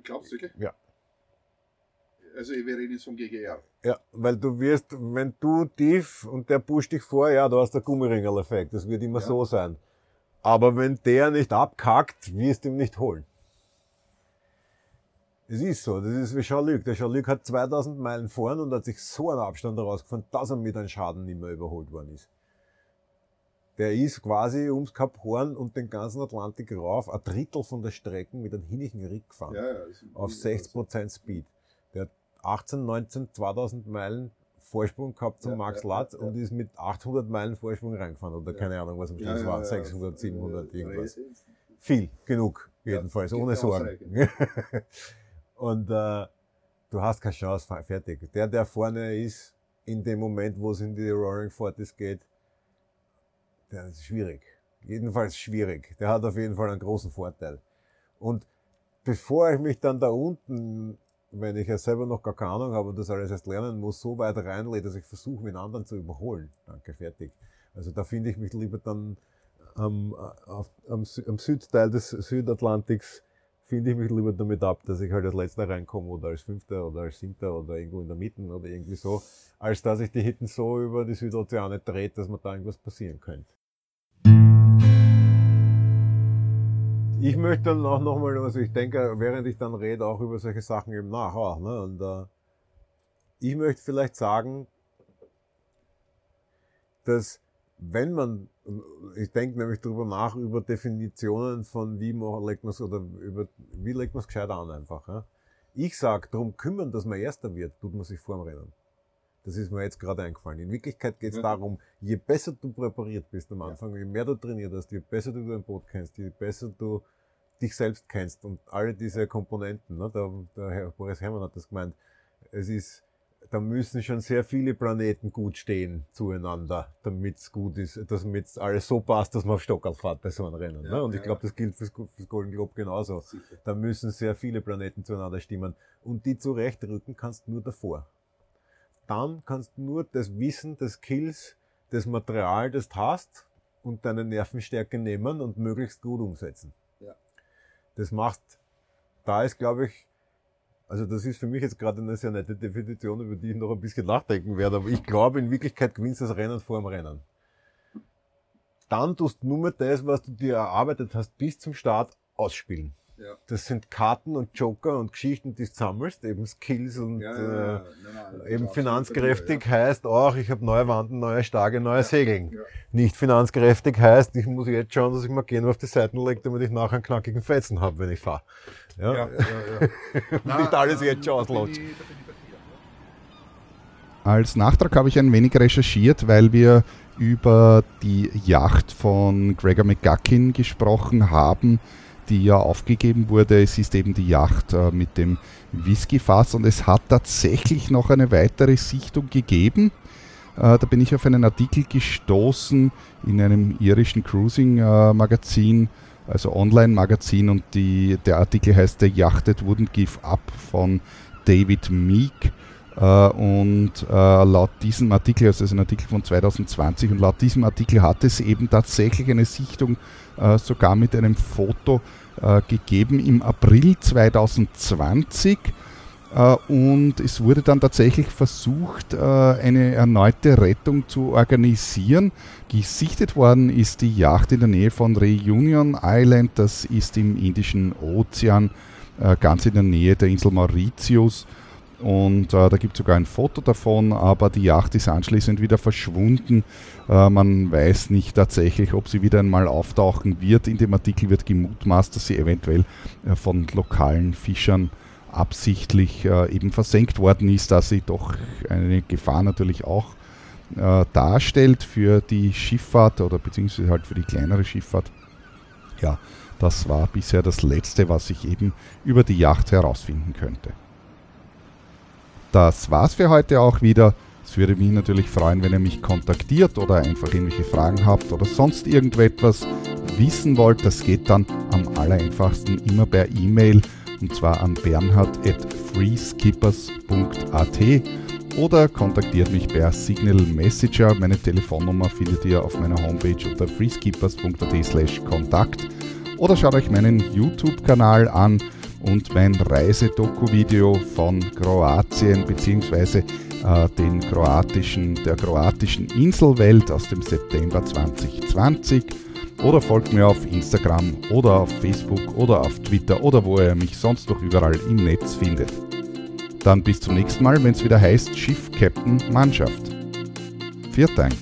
Glaubst du wirklich? Ja. Also wir reden jetzt vom GGR. Ja, weil du wirst, wenn du tief und der pusht dich vor, ja, du hast den Gummiringel-Effekt. Das wird immer Ja. so sein. Aber wenn der nicht abkackt, wirst du ihn nicht holen. Es ist so, das ist wie Jean-Luc. Der Jean-Luc hat 2000 Meilen vorn und hat sich so einen Abstand herausgefahren, dass er mit einem Schaden nicht mehr überholt worden ist. Der ist quasi ums Kap Horn und den ganzen Atlantik rauf, ein Drittel von der Strecke mit einem hinnigen Rick gefahren ja, auf 60% Speed. Der hat 18, 19, 2000 Meilen Vorsprung gehabt zum Ja, Max ja, Latz ja, und ist mit 800 Meilen Vorsprung reingefahren oder Ja. keine Ahnung, was am Schluss war, 600, Äh, 700, irgendwas. Viel, genug, jedenfalls, ohne Sorgen. und äh, du hast keine Chance, fe- fertig. Der, der vorne ist, in dem Moment, wo es in die Roaring Forties geht, der ist schwierig. Jedenfalls schwierig. Der hat auf jeden Fall einen großen Vorteil. Und bevor ich mich dann da unten, wenn ich ja selber noch gar keine Ahnung habe und das alles erst lernen muss, so weit reinlege, dass ich versuche, den anderen zu überholen. Danke, fertig. Also da finde ich mich lieber dann am, auf, am, am Südteil des Südatlantiks finde ich mich lieber damit ab, dass ich halt als Letzter reinkomme oder als Fünfter oder als Siebter oder irgendwo in der Mitte oder irgendwie so, als dass ich die Hitten so über die Südozeane dreht, dass mir da irgendwas passieren könnte. Ich möchte dann auch nochmal, also ich denke, während ich dann rede, auch über solche Sachen eben nach. Auch, ne? Und äh, ich möchte vielleicht sagen, dass wenn man, ich denke nämlich darüber nach, über Definitionen von wie man legt man oder über wie legt man es gescheit an einfach. Ja? Ich sag, darum kümmern, dass man Erster wird, tut man sich vorm Rennen. Das ist mir jetzt gerade eingefallen. In Wirklichkeit geht es Ja. darum, je besser du präpariert bist am Anfang, je mehr du trainiert hast, je besser du dein Boot kennst, je besser du dich selbst kennst und alle diese Komponenten. Ne? Der, der Herr Boris Herrmann hat das gemeint. Es ist da müssen schon sehr viele Planeten gut stehen zueinander, damit es gut ist, damit alles so passt, dass man auf Stockerl fährt bei so einem Rennen. Ja, ne? Und ja, ich glaube, das gilt fürs, fürs Golden Globe genauso. Sicher. Da müssen sehr viele Planeten zueinander stimmen. Und die zurechtrücken kannst du nur davor. Dann kannst du nur das Wissen, das Skills, das Material, das du hast und deine Nervenstärke nehmen und möglichst gut umsetzen. Ja. Das macht, da ist, glaube ich, also das ist für mich jetzt gerade eine sehr nette Definition, über die ich noch ein bisschen nachdenken werde. Aber ich glaube, in Wirklichkeit gewinnst du das Rennen vor dem Rennen. Dann tust du nur mehr das, was du dir erarbeitet hast, bis zum Start ausspielen. Ja. Das sind Karten und Joker und Geschichten, die du sammelst, eben Skills und ja, ja, äh, nein, eben finanzkräftig heißt auch, ich habe neue Wanden, neue Stage, neue Segeln. Nicht finanzkräftig heißt, ich muss jetzt schauen, dass ich mir gerne auf die Seiten lege, damit ich nachher einen knackigen Fetzen habe, wenn ich fahre. Ja, ja, ja. Nicht alles jetzt schon auslutscht. Als Nachtrag habe ich ein wenig recherchiert, weil wir über die Yacht von Gregor McGuckin gesprochen haben, die ja aufgegeben wurde. Es ist eben die Yacht äh, mit dem Whiskyfass und es hat tatsächlich noch eine weitere Sichtung gegeben. Äh, da bin ich auf einen Artikel gestoßen in einem irischen Cruising-Magazin, äh, also Online-Magazin und die, der Artikel heißt The Yachted Wouldn't Give Up von David Meek. Uh, und uh, laut diesem Artikel, also ist ein Artikel von 2020, und laut diesem Artikel hat es eben tatsächlich eine Sichtung uh, sogar mit einem Foto gegeben im April 2020. und es wurde dann tatsächlich versucht, eine erneute Rettung zu organisieren. Gesichtet worden ist die Yacht in der Nähe von Reunion Island, das ist im Indischen Ozean, ganz in der Nähe der Insel Mauritius. Und äh, da gibt es sogar ein Foto davon, aber die Yacht ist anschließend wieder verschwunden. Äh, man weiß nicht tatsächlich, ob sie wieder einmal auftauchen wird. In dem Artikel wird gemutmaßt, dass sie eventuell äh, von lokalen Fischern absichtlich äh, eben versenkt worden ist, dass sie doch eine Gefahr natürlich auch äh, darstellt für die Schifffahrt oder beziehungsweise halt für die kleinere Schifffahrt. Ja, das war bisher das Letzte, was ich eben über die Yacht herausfinden könnte. Das war's für heute auch wieder. Es würde mich natürlich freuen, wenn ihr mich kontaktiert oder einfach irgendwelche Fragen habt oder sonst irgendetwas wissen wollt. Das geht dann am allereinfachsten immer per E-Mail und zwar an bernhard.freeskippers.at oder kontaktiert mich per Signal Messenger. Meine Telefonnummer findet ihr auf meiner Homepage unter freeskippers.at slash Kontakt oder schaut euch meinen YouTube-Kanal an und mein Reisedoku-Video von Kroatien bzw. Äh, den kroatischen, der kroatischen Inselwelt aus dem September 2020 oder folgt mir auf Instagram oder auf Facebook oder auf Twitter oder wo ihr mich sonst noch überall im Netz findet. Dann bis zum nächsten Mal, wenn es wieder heißt Schiff Captain Mannschaft. Viert Dank.